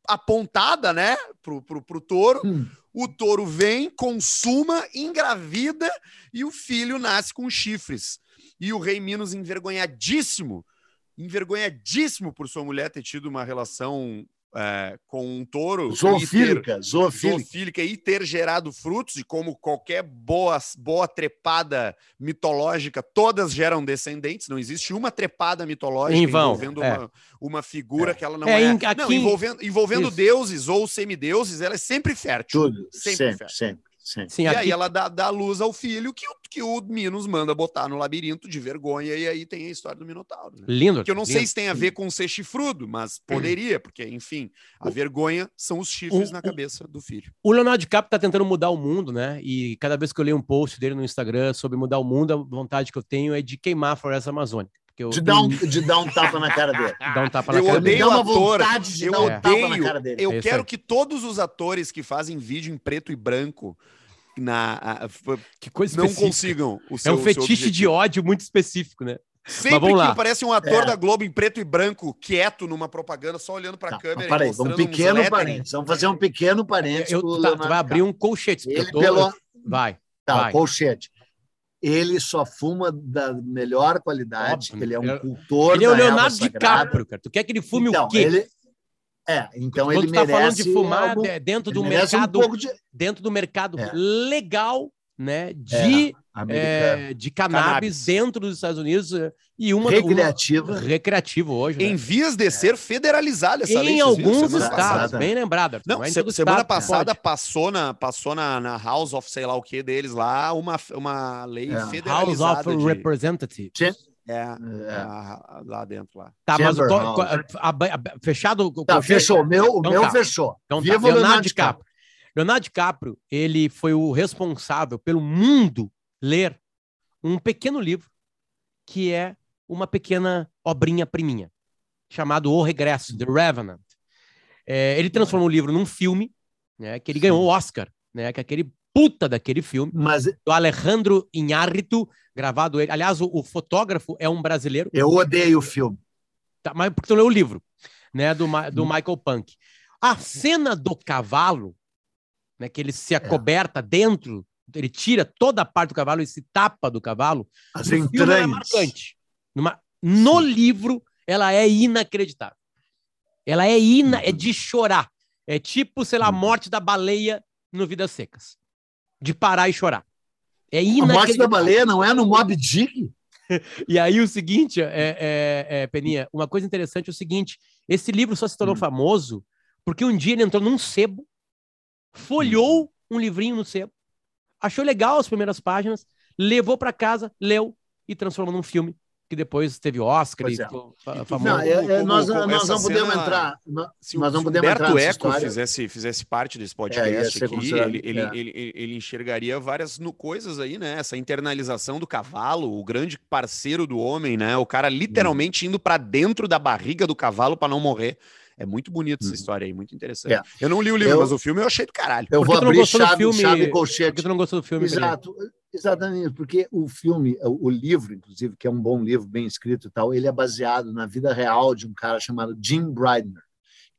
apontada, né, pro, pro, pro touro. Hum. O touro vem, consuma, engravida e o filho nasce com chifres. E o rei Minos, envergonhadíssimo, envergonhadíssimo por sua mulher ter tido uma relação é, com um touro. Zoofílica, ter, zoofílica. zoofílica. e ter gerado frutos, e como qualquer boa, boa trepada mitológica, todas geram descendentes. Não existe uma trepada mitológica envolvendo é. uma, uma figura é. que ela não é. é. Aqui... Não, envolvendo, envolvendo deuses ou semideuses, ela é sempre fértil. Tudo, sempre, sempre. fértil. sempre. Sim. Sim, e aqui... aí ela dá, dá luz ao filho que, que o Minos manda botar no labirinto de vergonha, e aí tem a história do Minotauro. Né? Lindo. Que eu não lindo. sei se tem a ver com ser chifrudo, mas poderia, porque, enfim, a vergonha são os chifres o, na cabeça do filho. O Leonardo DiCaprio tá tentando mudar o mundo, né? E cada vez que eu leio um post dele no Instagram sobre mudar o mundo, a vontade que eu tenho é de queimar a floresta amazônica. Eu... De, dar um, de dar um tapa na cara dele. [laughs] Dar um tapa na eu cara odeio dele. uma vontade de eu dar um odeio, tapa na cara dele. Eu é quero que todos os atores que fazem vídeo em preto e branco na a, que coisa não consigam o seu, É um fetiche de ódio muito específico, né? Sempre que parece um ator é. da Globo em preto e branco, quieto numa propaganda, só olhando para a tá, câmera. Peraí, um pequeno parênteses. Vamos fazer um pequeno parênteses. Eu, tá, tu vai abrir um colchete. Ele tô... pelo... Vai. Tá, vai. colchete. Ele só fuma da melhor qualidade, Óbvio, ele é um ele- cultor Ele é o Leonardo. DiCaprio, cara. Tu quer que ele fume então, o quê? Ele... É, então Quando ele tá merece falando de fumar algo- de- dentro do mercado, um de dentro do mercado É. legal, né, de, americano. é, de cannabis, Cannabis. dentro dos Estados Unidos eh, e uma recreativo. uma- recreativo hoje, né? Em vias de ser federalizada essa lei. Em viram alguns estados, passada? bem lembrado. Arthur, Não, é se- semana estado passada pode. passou, na, passou na, na House of sei lá o que deles lá uma, uma lei É. House federalizada. of de- Representatives. Che- é, É. lá dentro lá. Tá, mas Chamber House. co- a- a- a- fechado o Tá, fechou. O meu, o Então meu tá. fechou. Então tá, Viva Leonardo Leonardo DiCaprio. Leonardo DiCaprio, ele foi o responsável pelo mundo ler um pequeno livro que é uma pequena obrinha priminha, chamado O Regresso, The Revenant. É, ele transformou o livro num filme, né, que ele ganhou o Oscar, né, que é aquele puta daquele filme, Mas do Alejandro Inhárritu, gravado ele. Aliás, o, o fotógrafo é um brasileiro, eu odeio o filme. tá, mas porque tu leu o livro, né, do, Ma- Hum. do Michael Punk. A cena do cavalo, né, que ele É. se acoberta dentro, ele tira toda a parte do cavalo e se tapa do cavalo, As no é entranhas. marcante. Numa- no livro, ela é inacreditável. Ela é ina, é de chorar. É tipo, sei lá, a Uhum. morte da baleia no Vidas Secas. De parar e chorar. É A morte da inacreditável. baleia não é no Mob Dick? [laughs] E aí o seguinte, é, é, é, Peninha, uma coisa interessante é o seguinte: esse livro só se tornou Hum. famoso porque um dia ele entrou num sebo, folhou um livrinho no sebo, achou legal as primeiras páginas, levou para casa, leu e transformou num filme que depois teve Oscar Pois e é. ficou famoso. Não, é- é- como- nós, como nós não podemos cena- entrar. Se, nós o- não podemos entrar Humberto nessa Eco história. fizesse, fizesse parte desse É, podcast ser aqui, ele, ele, é. ele, ele, ele enxergaria várias no, coisas aí, né? Essa internalização do cavalo, o grande parceiro do homem, né? O cara literalmente indo pra dentro da barriga do cavalo pra não morrer. É muito bonito essa Hum. história aí, muito interessante. É. Eu não li o livro, Eu- mas o filme eu achei do caralho. Eu vou abrir chave, filme? chave e Por que colchete. tu não gostou do filme? Exato, exatamente, porque o filme, o livro, inclusive, que é um bom livro, bem escrito e tal, ele é baseado na vida real de um cara chamado Jim Bridner,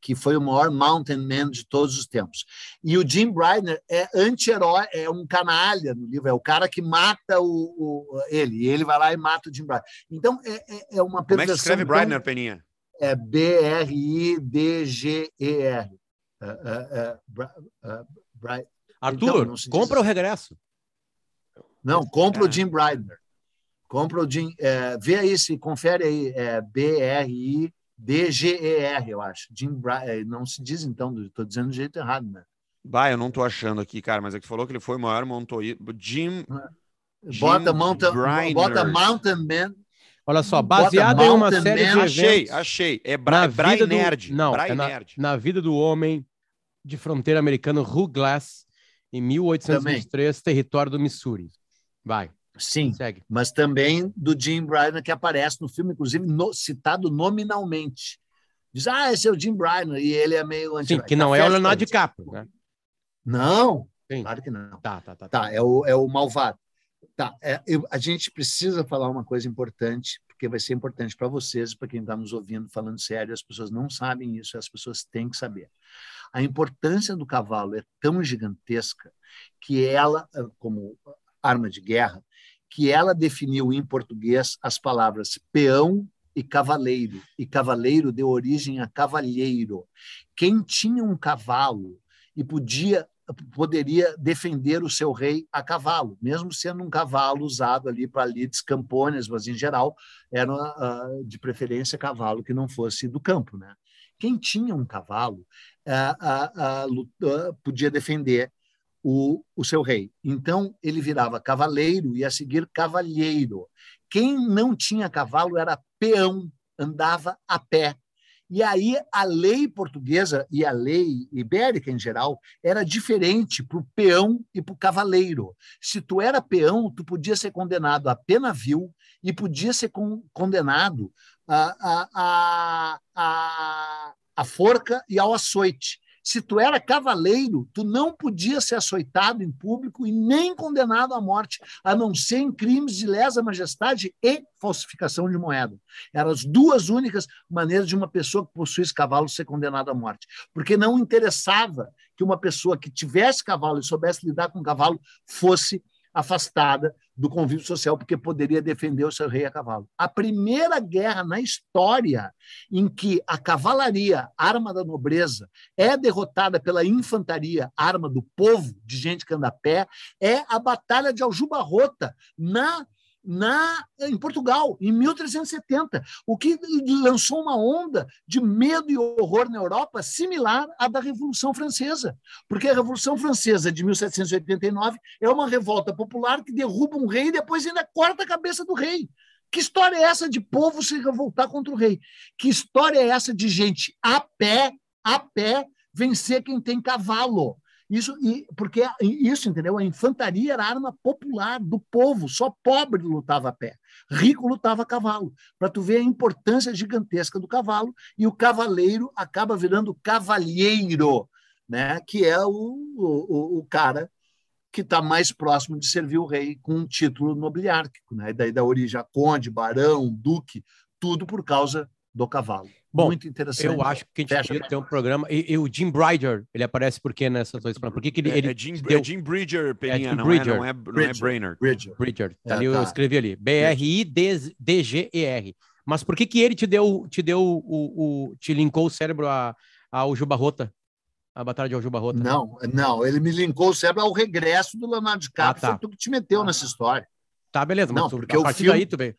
que foi o maior mountain man de todos os tempos. E o Jim Bridner é anti-herói, é um canalha no livro, é o cara que mata o, o- ele, e ele vai lá e mata o Jim Bridner. Então, é, é- é uma Como é que perversão escreve tão- Bridner, Peninha? É B-R-I-D-G-E-R. É, é, é, Bri- é, Bri- Arthur, Então, compra o assim. regresso. Não, compra É. o Jim Bridner. Compra o Jim. é, vê aí se confere aí. É B-R-I-D-G-E-R, eu acho. Jim Bridner. Não se diz então, estou dizendo do jeito errado, né? Bah, eu não tô achando aqui, cara, mas é que falou que ele foi o maior montoí. Jim. Bota Jim Mountain, Bridner. bota Mountain Man. Olha só, Bota baseado em uma Mountain série de Man. Achei, eventos achei. É na Bra Bry vida do- Nerd. Não, é na, Nerd. na vida do homem de fronteira americano Hugh Glass, em 1823, território do Missouri. Vai, Sim, segue. mas também do Jim Bridner, que aparece no filme, inclusive no- citado nominalmente. Diz, ah, esse é o Jim Bridner, e ele é meio anti Sim, que não é o Leonardo DiCaprio, né? Não, Sim. claro que não. Tá, tá, tá. Tá, é o, é o malvado. Tá, é, eu- a gente precisa falar uma coisa importante, porque vai ser importante para vocês, para quem está nos ouvindo, falando sério, as pessoas não sabem isso, as pessoas têm que saber. A importância do cavalo é tão gigantesca que ela, eh, como arma de guerra, que ela definiu em português as palavras peão e cavaleiro, e cavaleiro deu origem a cavalheiro. Quem tinha um cavalo e podia poderia defender o seu rei a cavalo, mesmo sendo um cavalo usado ali para lides campones, mas em geral era uh, de preferência cavalo que não fosse do campo, né? Quem tinha um cavalo uh, uh, podia defender o, o seu rei. Então ele virava cavaleiro e a seguir cavalheiro. Quem não tinha cavalo era peão, andava a pé. E aí a lei portuguesa e a lei ibérica em geral era diferente para o peão e para o cavaleiro. Se tu era peão, tu podia ser condenado a pena vil e podia ser con condenado a, a, a, a, a forca e ao açoite. Se tu era cavaleiro, tu não podia ser açoitado em público e nem condenado à morte, a não ser em crimes de lesa majestade e falsificação de moeda. Eram as duas únicas maneiras de uma pessoa que possuísse cavalo ser condenada à morte. Porque não interessava que uma pessoa que tivesse cavalo e soubesse lidar com cavalo fosse afastada do convívio social, porque poderia defender o seu rei a cavalo. A primeira guerra na história em que a cavalaria, arma da nobreza, é derrotada pela infantaria, arma do povo, de gente que anda a pé, é a Batalha de Aljubarrota, na na, em Portugal, em 1370, o que lançou uma onda de medo e horror na Europa similar à da Revolução Francesa. Porque a Revolução Francesa de 1789 é uma revolta popular que derruba um rei e depois ainda corta a cabeça do rei. Que história é essa de povo se revoltar contra o rei? Que história é essa de gente a pé, a pé, vencer quem tem cavalo? Isso, e, porque isso, entendeu? A infantaria era arma popular do povo, só pobre lutava a pé, rico lutava a cavalo. Para tu ver a importância gigantesca do cavalo, e o cavaleiro acaba virando cavalheiro, né? que é o, o, o cara que está mais próximo de servir o rei com um título nobiliárquico, né? daí da origem a conde, barão, duque, tudo por causa do cavalo. Bom, Muito interessante. Eu acho que a gente Fecha. podia ter um programa. E, e, o Jim Bridger, ele aparece por quê nessa tua Por que, que ele, é, ele é, Jim, deu... é Jim Bridger, Peninha, é Jim não, Bridger. É, não, é, não é Brainer. Bridger. Bridger. Tá ali, tá. Eu escrevi ali. B-R-I-D-G-E-R. Mas por que, que ele te deu, te deu o, o, te linkou o cérebro a, ao Juba A Batalha de Aljuba Rota? Não, não, ele me linkou o cérebro ao regresso do Leonardo DiCaprio. Ah, tá. Foi tu que te meteu ah, nessa história. Tá, beleza. Não, tu, porque a partir filme... daí tu veio.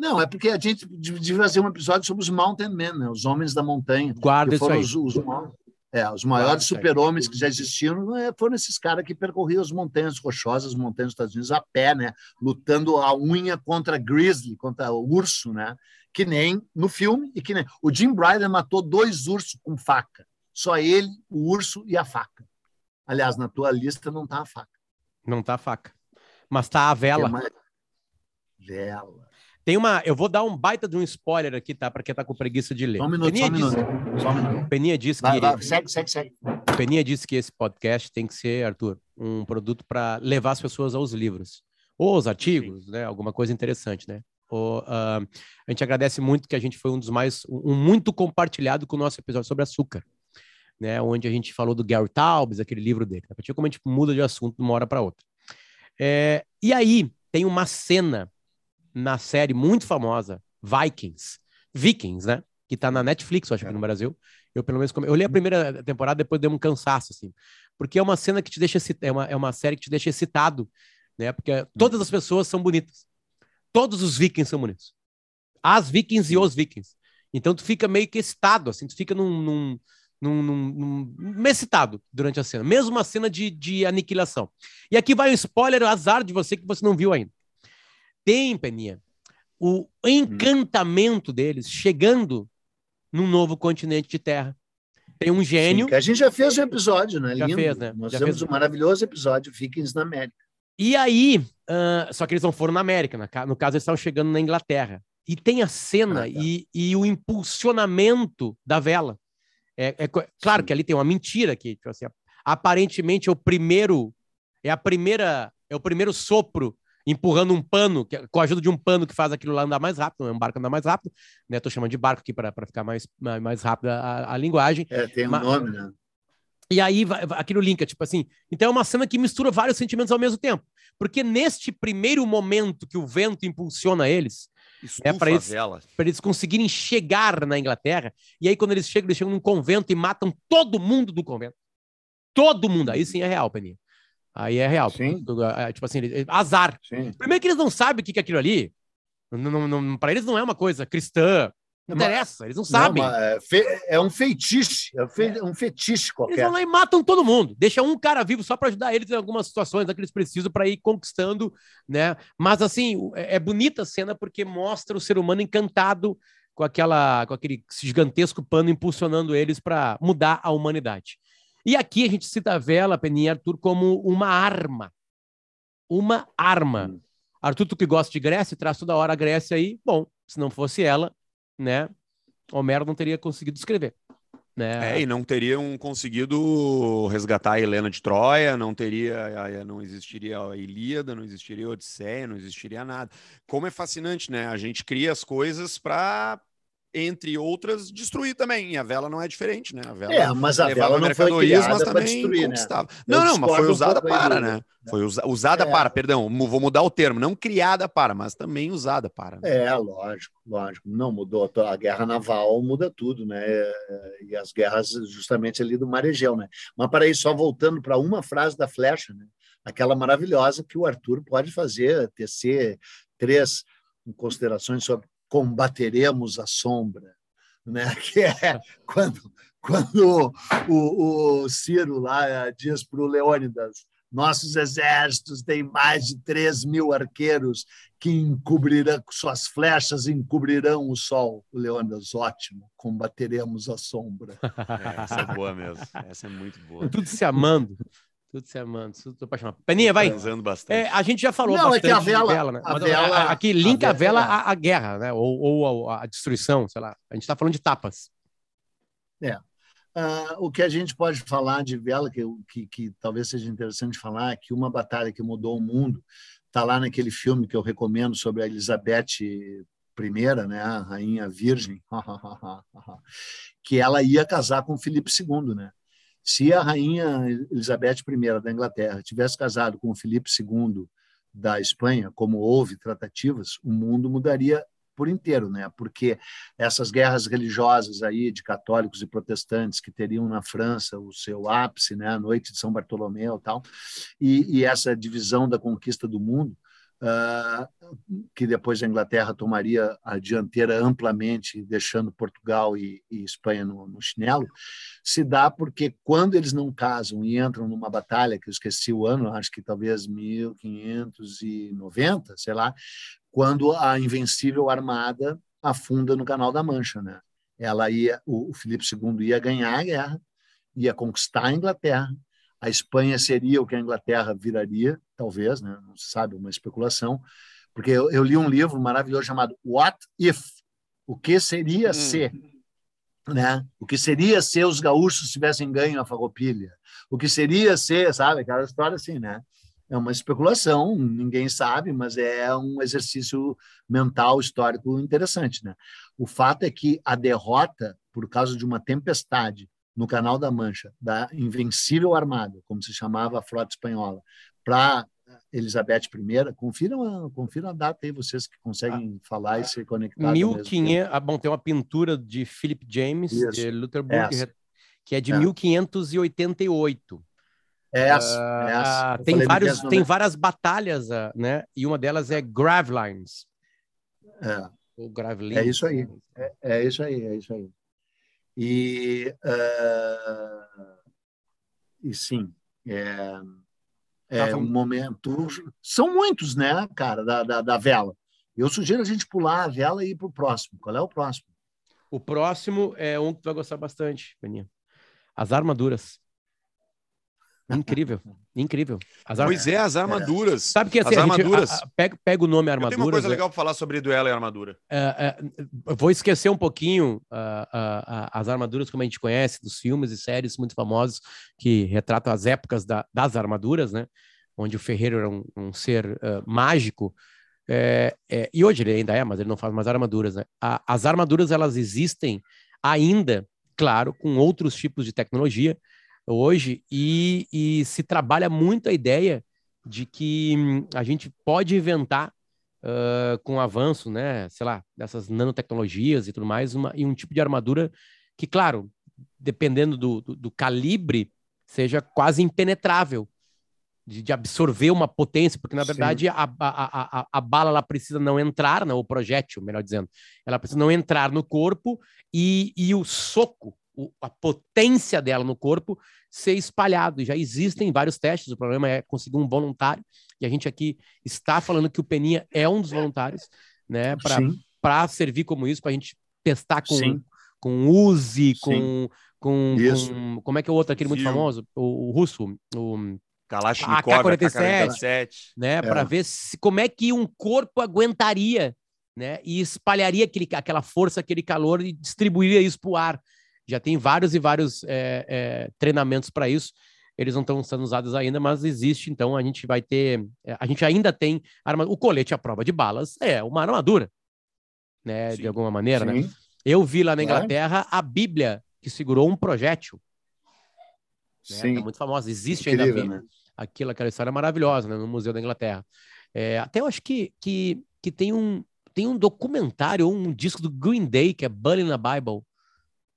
Não, é porque a gente devia fazer um episódio sobre os Mountain Men, né? os homens da montanha. Guarda isso aí. Os, os, é, os maiores super-homens que já existiram né, foram esses caras que percorriam as montanhas rochosas, as montanhas dos Estados Unidos a pé, né? lutando a unha contra grizzly, contra o urso, né? que nem no filme, e que nem... O Jim Bryden matou dois ursos com faca. Só ele, o urso e a faca. Aliás, na tua lista não está a faca. Não está a faca. Mas está a vela. Mais... Vela. Tem uma. Eu vou dar um baita de um spoiler aqui, tá? Para quem tá com preguiça de ler. Só um minuto, Peninha só um minuto. Só um minuto. Peninha disse vai, que. Vai, segue, segue, segue. Peninha disse que esse podcast tem que ser, Arthur, um produto para levar as pessoas aos livros. Ou aos artigos, Sim. né? Alguma coisa interessante, né? O, uh, a gente agradece muito que a gente foi um dos mais. Um, muito compartilhado com o nosso episódio sobre açúcar. Né, onde a gente falou do Gary Taubes, aquele livro dele. Para como a gente muda de assunto de uma hora para outra. É, e aí tem uma cena na série muito famosa, Vikings. Vikings, né? Que tá na Netflix, eu acho, aqui no Brasil. Eu, pelo menos, eu li a primeira temporada, depois deu um cansaço, assim. Porque é uma cena que te deixa... É uma, é uma série que te deixa excitado, né? Porque todas as pessoas são bonitas. Todos os vikings são bonitos. As vikings e os vikings. Então, tu fica meio que excitado, assim. Tu fica num... num num, num, num, excitado durante a cena, mesmo uma cena de, de aniquilação. E aqui vai um spoiler, azar de você que você não viu ainda tem, Peninha, o encantamento deles chegando num novo continente de terra. Tem um gênio. Sim, a gente já fez um episódio, né? Já Lindo. fez, né? Nós já fizemos fez... um maravilhoso episódio, Vikings na América. E aí, uh, só que eles não foram na América, no caso, eles estavam chegando na Inglaterra. E tem a cena ah, tá. e, e o impulsionamento da vela. É, é claro Sim. que ali tem uma mentira que, tipo assim, aparentemente é o primeiro, é a primeira, é o primeiro sopro empurrando um pano, que, com a ajuda de um pano que faz aquilo lá andar mais rápido, é um barco andar mais rápido, né? Tô chamando de barco aqui para ficar mais, mais rápida a, a, linguagem. É, tem um Mas, nome, né? E aí, aquilo linka, tipo assim. Então é uma cena que mistura vários sentimentos ao mesmo tempo. Porque neste primeiro momento que o vento impulsiona eles, é para eles, eles conseguirem chegar na Inglaterra. E aí, quando eles chegam, eles chegam num convento e matam todo mundo do convento. Todo mundo. Aí sim é real, Peninha. Aí é real. Sim. É, tipo assim, azar. Sim. Primeiro que eles não sabem o que é aquilo ali. Não, não, para eles não é uma coisa cristã. Não interessa, eles não sabem. Não, é, fe... é, um feitiço, é um fetiche qualquer. Eles vão lá e matam todo mundo. Deixa um cara vivo só para ajudar eles em algumas situações que eles precisam para ir conquistando, né? Mas assim, é, é bonita a cena porque mostra o ser humano encantado com aquela, com aquele gigantesco pano impulsionando eles para mudar a humanidade. E aqui a gente cita a vela, Peninha e Arthur, como uma arma. Uma arma. Hum. Arthur, tu que gosta de Grécia, traz toda hora a Grécia aí. Bom, se não fosse ela, né? Homero não teria conseguido escrever. Né? É, e não teriam conseguido resgatar a Helena de Troia, não teria, não existiria a Ilíada, não existiria a Odisseia, não existiria nada. Como é fascinante, né? A gente cria as coisas para entre outras, destruir também. E a vela não é diferente, né? A vela é, mas a vela não foi criada para destruir, né? Não, não, mas foi usada um para, né? Foi usa, usada é. para, perdão, vou mudar o termo, não criada para, mas também usada para. Né? É, lógico, lógico. Não mudou. A guerra naval muda tudo, né? E as guerras justamente ali do Mar Egeu, né? Mas para isso, só voltando para uma frase da flecha, né? Aquela maravilhosa que o Arthur pode fazer, tecer três considerações sobre combateremos a sombra, né? [laughs] que é quando, quando o, o Ciro lá diz para o Leônidas, nossos exércitos têm mais de 3 mil arqueiros que encobrirão, suas flechas encobrirão o sol. O Leônidas, ótimo, combateremos a sombra. É, essa é boa mesmo, essa é muito boa. Tudo se amando. Tudo se amando, tudo apaixonado. Peninha, vai. Transando bastante. É, a gente já falou Não, bastante é que a vela, vela né? A vela, aqui linka a vela, à, guerra, né? Ou, ou a, a, destruição, sei lá. A gente está falando de tapas. É. Uh, o que a gente pode falar de vela, que, que, que talvez seja interessante falar, é que uma batalha que mudou o mundo está lá naquele filme que eu recomendo sobre a Elizabeth I, né, a rainha virgem, [laughs] que ela ia casar com Filipe II, né? Se a rainha Elizabeth I da Inglaterra tivesse casado com Felipe II da Espanha, como houve tratativas, o mundo mudaria por inteiro, né? Porque essas guerras religiosas aí de católicos e protestantes que teriam na França o seu ápice, né? A noite de São Bartolomeu, tal, e, e essa divisão da conquista do mundo uh, que depois a Inglaterra tomaria a dianteira amplamente, deixando Portugal e, e Espanha no, no, chinelo, se dá porque quando eles não casam e entram numa batalha, que eu esqueci o ano, acho que talvez 1590, sei lá, quando a invencível armada afunda no Canal da Mancha, né? Ela ia, o, Filipe II ia ganhar a guerra, ia conquistar a Inglaterra, a Espanha seria o que a Inglaterra viraria, talvez, né? não se sabe, uma especulação, porque eu, eu, li um livro maravilhoso chamado What If? O que seria hum. ser? Né? O que seria ser os gaúchos tivessem ganho a farroupilha? O que seria ser, sabe? Aquela história assim, né? É uma especulação, ninguém sabe, mas é um exercício mental histórico interessante, né? O fato é que a derrota por causa de uma tempestade no Canal da Mancha, da Invencível Armada, como se chamava a frota espanhola, para Elizabeth I. Confiram, confiram a data aí, vocês que conseguem ah, falar e se conectar. 1500, ah, bom, tem uma pintura de Philip James, Isso. de Lutherburg, essa. que é de é. 1588. Essa, uh, essa. Tem, vários, tem várias batalhas, uh, né? E uma delas é Gravelines. É. Ou Gravelines. É isso aí. É, é isso aí, é isso aí. E, uh, e sim, é, é um momento. São muitos, né, cara, da, da, da, vela. Eu sugiro a gente pular a vela e ir para o próximo. Qual é o próximo? O próximo é um que tu vai gostar bastante, Peninha. As armaduras. Incrível, incrível. As ar... Pois é, as armaduras. Sabe que assim, as armaduras. A, a, pega, pega, o nome armadura. Tem uma coisa legal para falar sobre duelo e armadura. É, é, vou esquecer um pouquinho uh, uh, as armaduras como a gente conhece, dos filmes e séries muito famosos que retratam as épocas da, das armaduras, né? Onde o Ferreiro era um, um ser uh, mágico. É, é, e hoje ele ainda é, mas ele não faz mais armaduras, né? A, as armaduras elas existem ainda, claro, com outros tipos de tecnologia hoje e, e se trabalha muito a ideia de que hum, a gente pode inventar uh, com o avanço, né, sei lá, dessas nanotecnologias e tudo mais, uma, e um tipo de armadura que, claro, dependendo do, do, do calibre, seja quase impenetrável de, de, absorver uma potência, porque na verdade a, a, a, a, bala ela precisa não entrar, não, o projétil, melhor dizendo, ela precisa não entrar no corpo e, e o soco o, a potência dela no corpo ser espalhado. Já existem vários testes, o problema é conseguir um voluntário. E a gente aqui está falando que o Peninha é um dos voluntários, né? Para servir como isso, para a gente testar com, com Uzi, com, com, com, Como é que é o outro, aquele muito famoso? O, o russo, o. Kalashnikov, AK-47, né? É. Para ver se, como é que um corpo aguentaria, né? E espalharia aquele, aquela força, aquele calor e distribuiria isso para o ar. Já tem vários e vários é, é, treinamentos para isso. Eles não estão sendo usados ainda, mas existe. Então a gente vai ter. É, a gente ainda tem arma, o colete à prova de balas é uma armadura, né? Sim. De alguma maneira, né? Sim. né? Eu vi lá na Inglaterra a Bíblia que segurou um projétil. Né? Sim. Tá muito famosa. Existe Incrível, ainda né? Aquilo, aquela história maravilhosa né? no Museu da Inglaterra. É, até eu acho que, que, que tem, um, tem um documentário um disco do Green Day, que é Bully na Bible.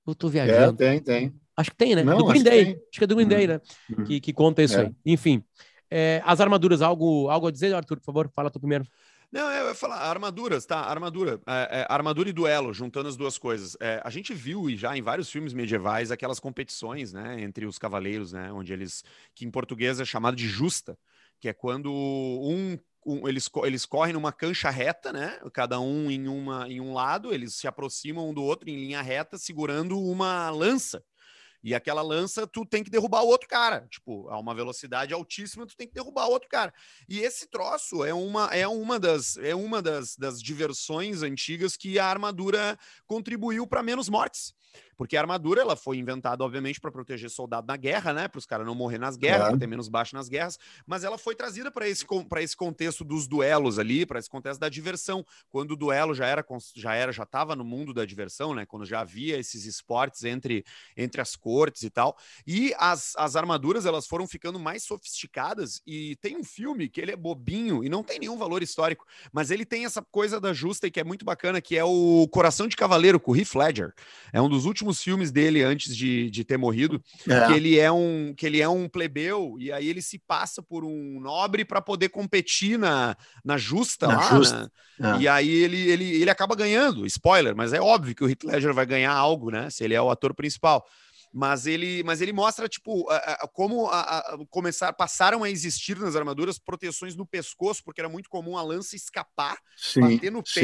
Eu tô É, viajando. tem, tem. Acho que tem, né? Não, do Green acho que Day. tem. Acho que é do Green Day, né? Hum. Que, que conta isso É. aí. Enfim. É, as armaduras, algo, algo a dizer, Arthur, por favor? Fala tu primeiro. Não, eu ia falar armaduras, tá? Armadura. É, é, armadura e duelo, juntando as duas coisas. É, a gente viu e já em vários filmes medievais aquelas competições, né, entre os cavaleiros, né, onde eles, que em português é chamado de justa, que é quando um- eles, eles correm numa cancha reta, né, cada um em, uma, em um lado, eles se aproximam um do outro em linha reta, segurando uma lança. E aquela lança, tu tem que derrubar o outro cara. Tipo, a uma velocidade altíssima, tu tem que derrubar o outro cara. E esse troço é uma, é uma, das, é uma das, das diversões antigas que a armadura contribuiu para menos mortes. Porque a armadura ela foi inventada, obviamente, para proteger soldado na guerra, né? Para os caras não morrer nas guerras, para ter menos baixo nas guerras. Mas ela foi trazida para esse, para esse contexto dos duelos ali, para esse contexto da diversão. Quando o duelo já era, já era, já estava no mundo da diversão, né? Quando já havia esses esportes entre, entre as cortes e tal. E as, as armaduras elas foram ficando mais sofisticadas. E tem um filme que ele é bobinho e não tem nenhum valor histórico, mas ele tem essa coisa da justa e que é muito bacana, que é o Coração de Cavaleiro com o Heath Ledger. É um dos últimos filmes dele antes de, de ter morrido, É. que ele é um que ele é um plebeu e aí ele se passa por um nobre para poder competir na, na justa Na lá, justa. né? É. E aí ele, ele, ele acaba ganhando, spoiler, mas é óbvio que o Heath Ledger vai ganhar algo, né? Se ele é o ator principal. Mas ele, mas ele mostra, tipo, a- a- como a, começar, passaram a existir nas armaduras proteções no pescoço, porque era muito comum a lança escapar, Sim, bater no sim.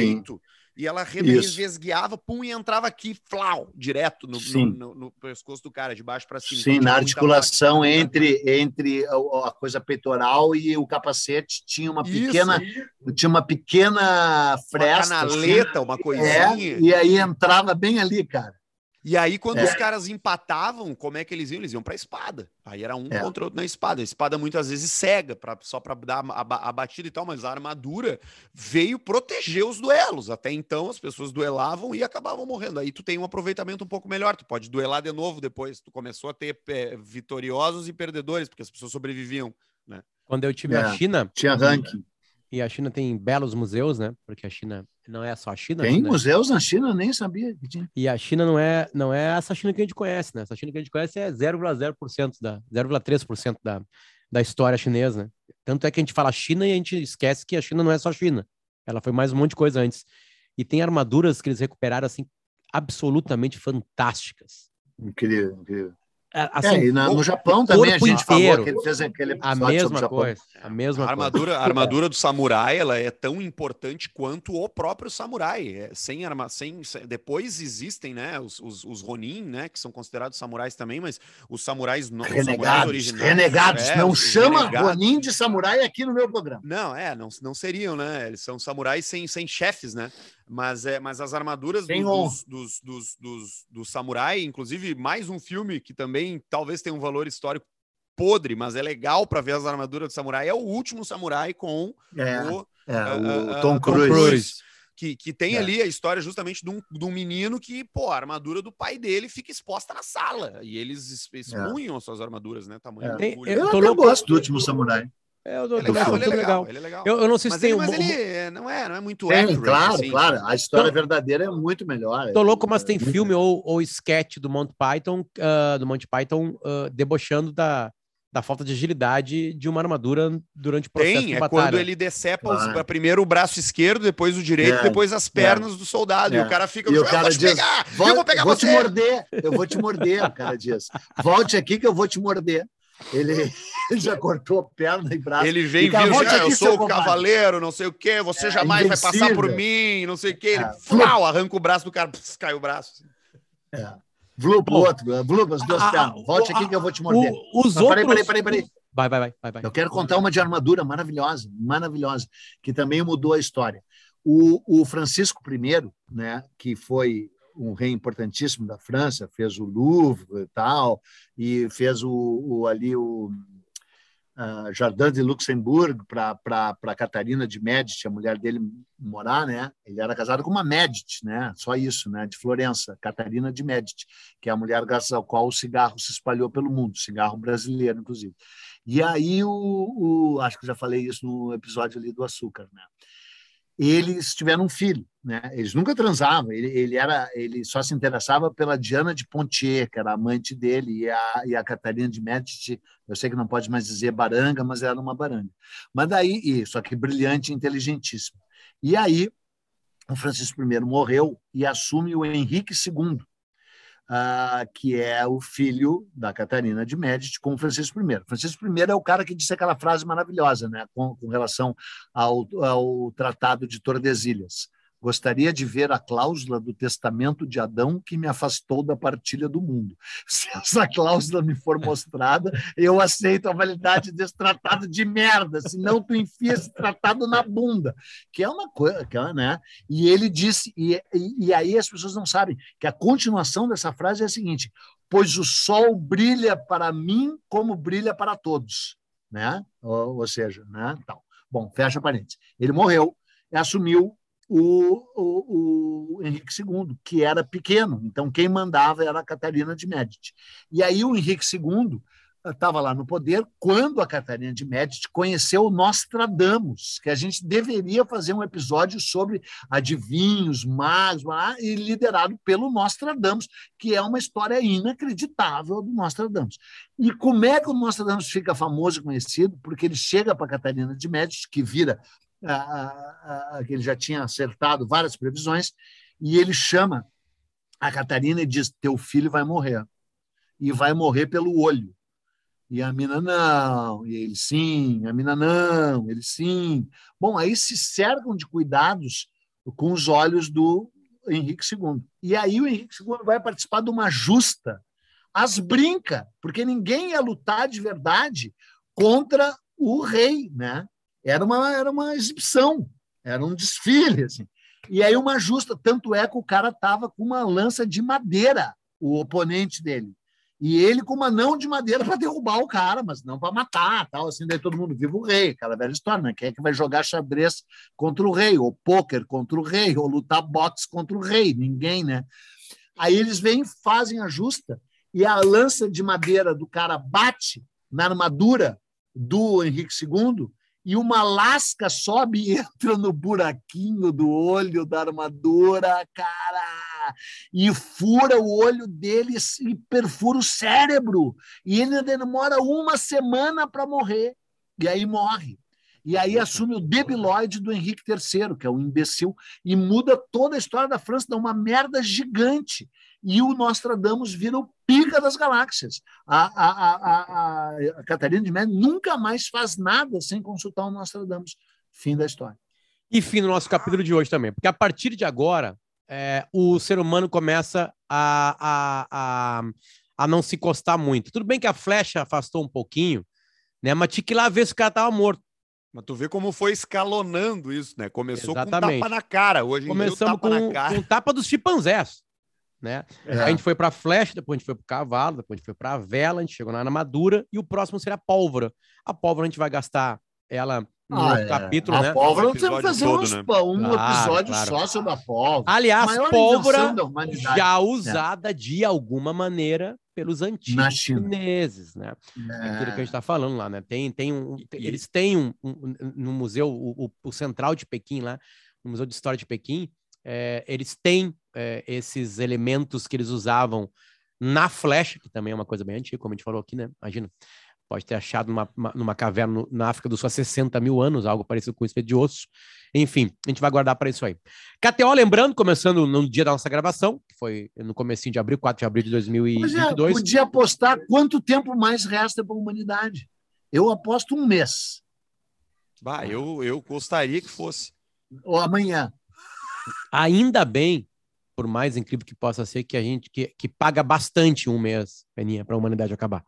E ela resguiava, pum, e entrava aqui, flau, direto no, no, no- pescoço do cara, de baixo para cima. Sim, Então, na articulação morte. entre, entre a, coisa peitoral e o capacete tinha uma Isso, pequena, tinha uma pequena uma fresta. assim. canaleta, uma É, coisinha. e aí entrava bem ali, cara. E aí, quando É. os caras empatavam, como é que eles iam? Eles iam pra espada. Aí era um É. contra o outro na espada. A espada muitas vezes cega, pra, só para dar a, ba- a batida e tal, mas a armadura veio proteger os duelos. Até então, as pessoas duelavam e acabavam morrendo. Aí tu tem um aproveitamento um pouco melhor. Tu pode duelar de novo depois. Tu começou a ter é, vitoriosos e perdedores, porque as pessoas sobreviviam. Quando eu tive É. a China, Tinha ranking. E a China tem belos museus, né? Porque a China não é só a China. a Tem China- museus na China, nem sabia que tinha. E a China não é, não é essa China que a gente conhece, né? Essa China que a gente conhece é 0,0% da 0,3% da, da história chinesa, né? Tanto é que a gente fala China e a gente esquece que a China não é só China. Ela foi mais um monte de coisa antes. E tem armaduras que eles recuperaram assim absolutamente fantásticas. Incrível, incrível. É, Assim, é, e na- no Japão também a gente inteiro. falou que ele fez aquele a episódio sobre o mesma Japão. coisa, a mesma A coisa. armadura, a armadura do samurai ela é tão importante quanto o próprio samurai. É, sem arma, sem, sem- depois existem, né, os, os, os ronin, né, que são considerados samurais também, mas os samurais, no, os samurais Renegados, originais, renegados. é, não os- chama renegados. Ronin de samurai aqui no meu programa. Não, é, não, não seriam, né? Eles são samurais sem, sem chefes, né? Mas, é, mas as armaduras dos, dos, dos, dos, dos samurai, inclusive mais um filme que também talvez tenha um valor histórico podre, mas é legal para ver as armaduras do samurai, é o último samurai com É, o é, Ah, o ah, Tom ah, Cruise. Cruise. que, que tem É. ali a história justamente de um, de um menino que, pô, a armadura do pai dele fica exposta na sala. E eles es- expunham as suas armaduras, né? Tamanho É. Tem- eu Eu louco. gosto do último samurai. É, eu tô, É legal, ele é legal, legal. ele é legal. Eu, eu não sei Mas se tem ele, um. mas ele é, não, é, não é muito Tem, accurate, claro, assim, claro. A história Tô- verdadeira é muito melhor. Tô louco, mas tem É filme ou, ou sketch do Monty Python, ah, do Monty Python ah, debochando da, da falta de agilidade de uma armadura durante o processo Tem, de é batalha. quando ele decepa os- primeiro o braço esquerdo, depois o direito, É, depois as pernas do soldado. E É. o cara fica E no o cara vou diz, pegar, "Vol- eu vou pegar vou você. te morder, eu vou te morder, o cara diz. Volte aqui que eu vou te morder. Ele, [laughs] ele já cortou perna e braço. Ele vem E, vindo, volte "Ah, eu sou o covarde." cavaleiro, não sei o quê, você É, jamais vai passar por invencível. mim, não sei o quê. Ele É. flau, arranca o braço do cara, pss, cai o braço. É. Vlup, o Bom. outro, vlup, as duas Ah, pernas. Volte ah, aqui que eu vou te morder. O- os Mas outros. peraí, peraí, peraí, peraí. Vai, vai, vai, vai, vai. Eu quero contar uma de armadura maravilhosa, maravilhosa, que também mudou a história. O, o Francisco I, né, que foi um rei importantíssimo da França, fez o Louvre e tal, e fez o, o ali o uh, Jardim de Luxemburgo para Catarina de Médici, a mulher dele morar, né? Ele era casado com uma Médici, né? Só isso, né? De Florença, Catarina de Médici, que é a mulher graças ao qual o cigarro se espalhou pelo mundo, cigarro brasileiro, inclusive. E aí o, o acho que já falei isso no episódio ali do açúcar, né? Eles tiveram um filho, né? Eles nunca transavam. Ele, ele era, ele só se interessava pela Diana de Pontier, que era amante dele, e a, e a Catarina de Médici. Eu sei que não pode mais dizer baranga, mas era uma baranga. Mas daí, e, só que brilhante, e inteligentíssima. E aí o Francisco I morreu e assume o Henrique II, uh, que é o filho da Catarina de Médici com Francisco I. Francisco I é o cara que disse aquela frase maravilhosa né, com, com relação ao, ao Tratado de Tordesilhas. Gostaria de ver a cláusula do testamento de Adão que me afastou da partilha do mundo. [laughs] Se essa cláusula me for mostrada, eu aceito a validade desse tratado de merda, senão tu enfia esse tratado na bunda, que é uma coisa, é, né? E ele disse, e, e, e aí as pessoas não sabem que a continuação dessa frase é a seguinte: pois o sol brilha para mim como brilha para todos, né? Ou, ou seja, né? Então, bom, fecha parênteses. Ele morreu, assumiu o, o, o, Henrique II, que era pequeno. Então, quem mandava era a Catarina de Médici. E aí o Henrique II estava lá no poder quando a Catarina de Médici conheceu Nostradamus, que a gente deveria fazer um episódio sobre adivinhos, magos, e liderado pelo Nostradamus, que é uma história inacreditável do Nostradamus. E como é que o Nostradamus fica famoso e conhecido? Porque ele chega para Catarina de Médici, que vira a, que ele já tinha acertado várias previsões, e ele chama a Catarina e diz: Teu filho vai morrer. E vai morrer pelo olho. E a mina não, e ele sim, a mina não, ele sim. Bom, aí se cercam de cuidados com os olhos do Henrique II. E aí o Henrique II vai participar de uma justa, as brinca, porque ninguém ia lutar de verdade contra o rei, né? Era uma, era uma exibição, era um desfile. Assim. E aí uma justa, tanto é que o cara estava com uma lança de madeira, o oponente dele. E ele com uma não de madeira para derrubar o cara, mas não para matar, tal, assim, daí todo mundo viva o rei, aquela velha história, né? Quem é que vai jogar xadrez contra o rei, ou pôquer contra o rei, ou lutar boxe contra o rei? Ninguém, né? Aí eles vêm, fazem a justa, e a lança de madeira do cara bate na armadura do Henrique II, e uma lasca sobe e [laughs] entra no buraquinho do olho da armadura, cara, e fura o olho dele e perfura o cérebro. E ele demora uma semana para morrer. E aí morre. E aí assume o debilóide do Henrique III, que é um imbecil, e muda toda a história da França, dá uma merda gigante e o Nostradamus vira o pica das galáxias. A, a, a, a, Catarina de Médici nunca mais faz nada sem consultar o Nostradamus. Fim da história. E fim do nosso capítulo de hoje também, porque a partir de agora, é, o ser humano começa a, a, a, a não se encostar muito. Tudo bem que a flecha afastou um pouquinho, né? Mas tinha que ir lá ver se o cara estava morto. Mas tu vê como foi escalonando isso, né? Começou Exatamente. com tapa na cara. Hoje Começamos com, com tapa dos chimpanzés né? É. A gente foi para flecha, depois a gente foi para cavalo, depois a gente foi para vela, a gente chegou na armadura e o próximo será a pólvora. A pólvora a gente vai gastar ela no ah, é. capítulo, a né? A pólvora um você vai fazer todo, uns, né? um claro, episódio claro. só sobre a pólvora. Aliás, pólvora já usada é. de alguma maneira pelos antigos chineses, né? É. Aquilo que a gente está falando lá, né? Tem, tem um, tem, eles têm um, um, no museu, o, o, o central de Pequim lá, no Museu de História de Pequim, é, eles têm é, esses elementos que eles usavam na flecha, que também é uma coisa bem antiga, como a gente falou aqui, né? Imagina, pode ter achado numa, numa caverna no, na África do Sul há 60 mil anos, algo parecido com isso de osso. Enfim, a gente vai guardar para isso aí. KTO, lembrando, começando no dia da nossa gravação, que foi no comecinho de abril, 4 de abril de 2022. Pois é, podia apostar quanto tempo mais resta para a humanidade. Eu aposto um mês. Bah, eu, eu gostaria que fosse. Ou amanhã. Ainda bem, por mais incrível que possa ser, que a gente que, que paga bastante um mês, Peninha, para a humanidade acabar.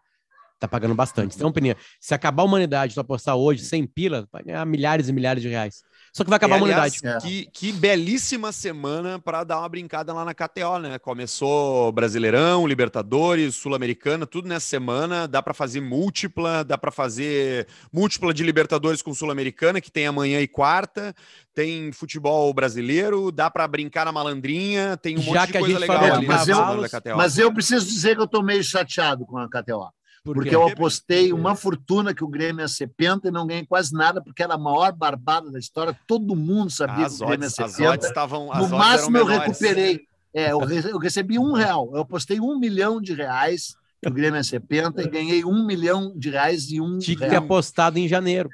Tá pagando bastante. Então, Peninha, se acabar a humanidade, tu apostar hoje 100 pila, vai ganhar milhares e milhares de reais. Só que vai acabar é, a imunidade. Aliás, que, que belíssima semana para dar uma brincada lá na KTO, né? Começou Brasileirão, Libertadores, Sul-Americana, tudo nessa semana. Dá para fazer múltipla, dá para fazer múltipla de Libertadores com Sul-Americana, que tem amanhã e quarta. Tem futebol brasileiro, dá para brincar na malandrinha, tem um Já monte de coisa legal ali mas eu, mas eu preciso dizer que eu estou meio chateado com a KTO. Por porque eu apostei uma fortuna que o Grêmio ia ser penta e não ganhei quase nada, porque era a maior barbada da história. Todo mundo sabia as que o Grêmio ia ser penta. Estavam, no máximo eu recuperei. É, [laughs] eu, recebi um real. Eu apostei um milhão de reais que o Grêmio ia ser penta e ganhei um milhão de reais e um Tinha que ter apostado em janeiro.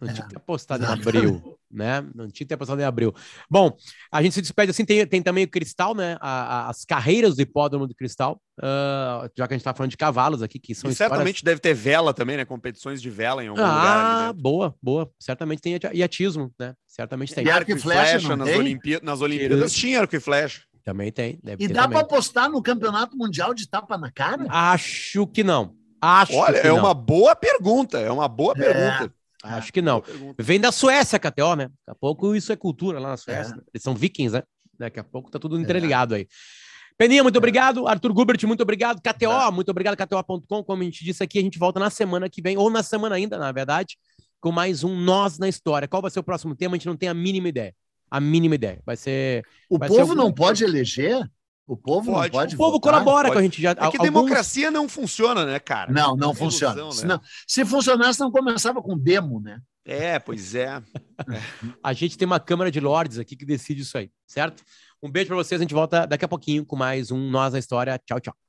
Não é. tinha que ter apostado em abril [laughs] né? Não tinha que ter passado em abril. Bom, a gente se despede assim, tem, tem também o Cristal, né? A, a, as carreiras do hipódromo do Cristal, uh, já que a gente está falando de cavalos aqui, que são e histórias... certamente deve ter vela também, né? Competições de vela em algum ah, lugar. Ah, boa, boa. Certamente tem e atismo, né? Certamente tem. E arco e flecha, flecha nas, Olimpí nas Olimpíadas tinha arco e flecha. Também tem. e dá para apostar no campeonato mundial de tapa na cara? Acho que não. Acho Olha, é não. uma boa pergunta. É uma boa é. pergunta. Acho que não. Vem da Suécia, KTO, né? Daqui a pouco isso é cultura lá na Suécia. É. Eles são vikings, né? Daqui a pouco tá tudo é. interligado aí. Peninha, muito é. obrigado. Arthur Gubert, muito obrigado. KTO, muito obrigado, KTO.com. Como a gente disse aqui, a gente volta na semana que vem, ou na semana ainda, na verdade, com mais um Nós na História. Qual vai ser o próximo tema? A gente não tem a mínima ideia. A mínima ideia. Vai ser. O vai povo ser não pode eleger? O povo pode. não pode. O povo votar? colabora pode. com a gente já. É que alguns... democracia não funciona, né, cara? Não, não funciona. Ilusão, né? se funcionasse, não começava com demo, né? É, pois é. [laughs] a gente tem uma Câmara de Lordes aqui que decide isso aí, certo? Um beijo para vocês, a gente volta daqui a pouquinho com mais um Nós na História. Tchau, tchau.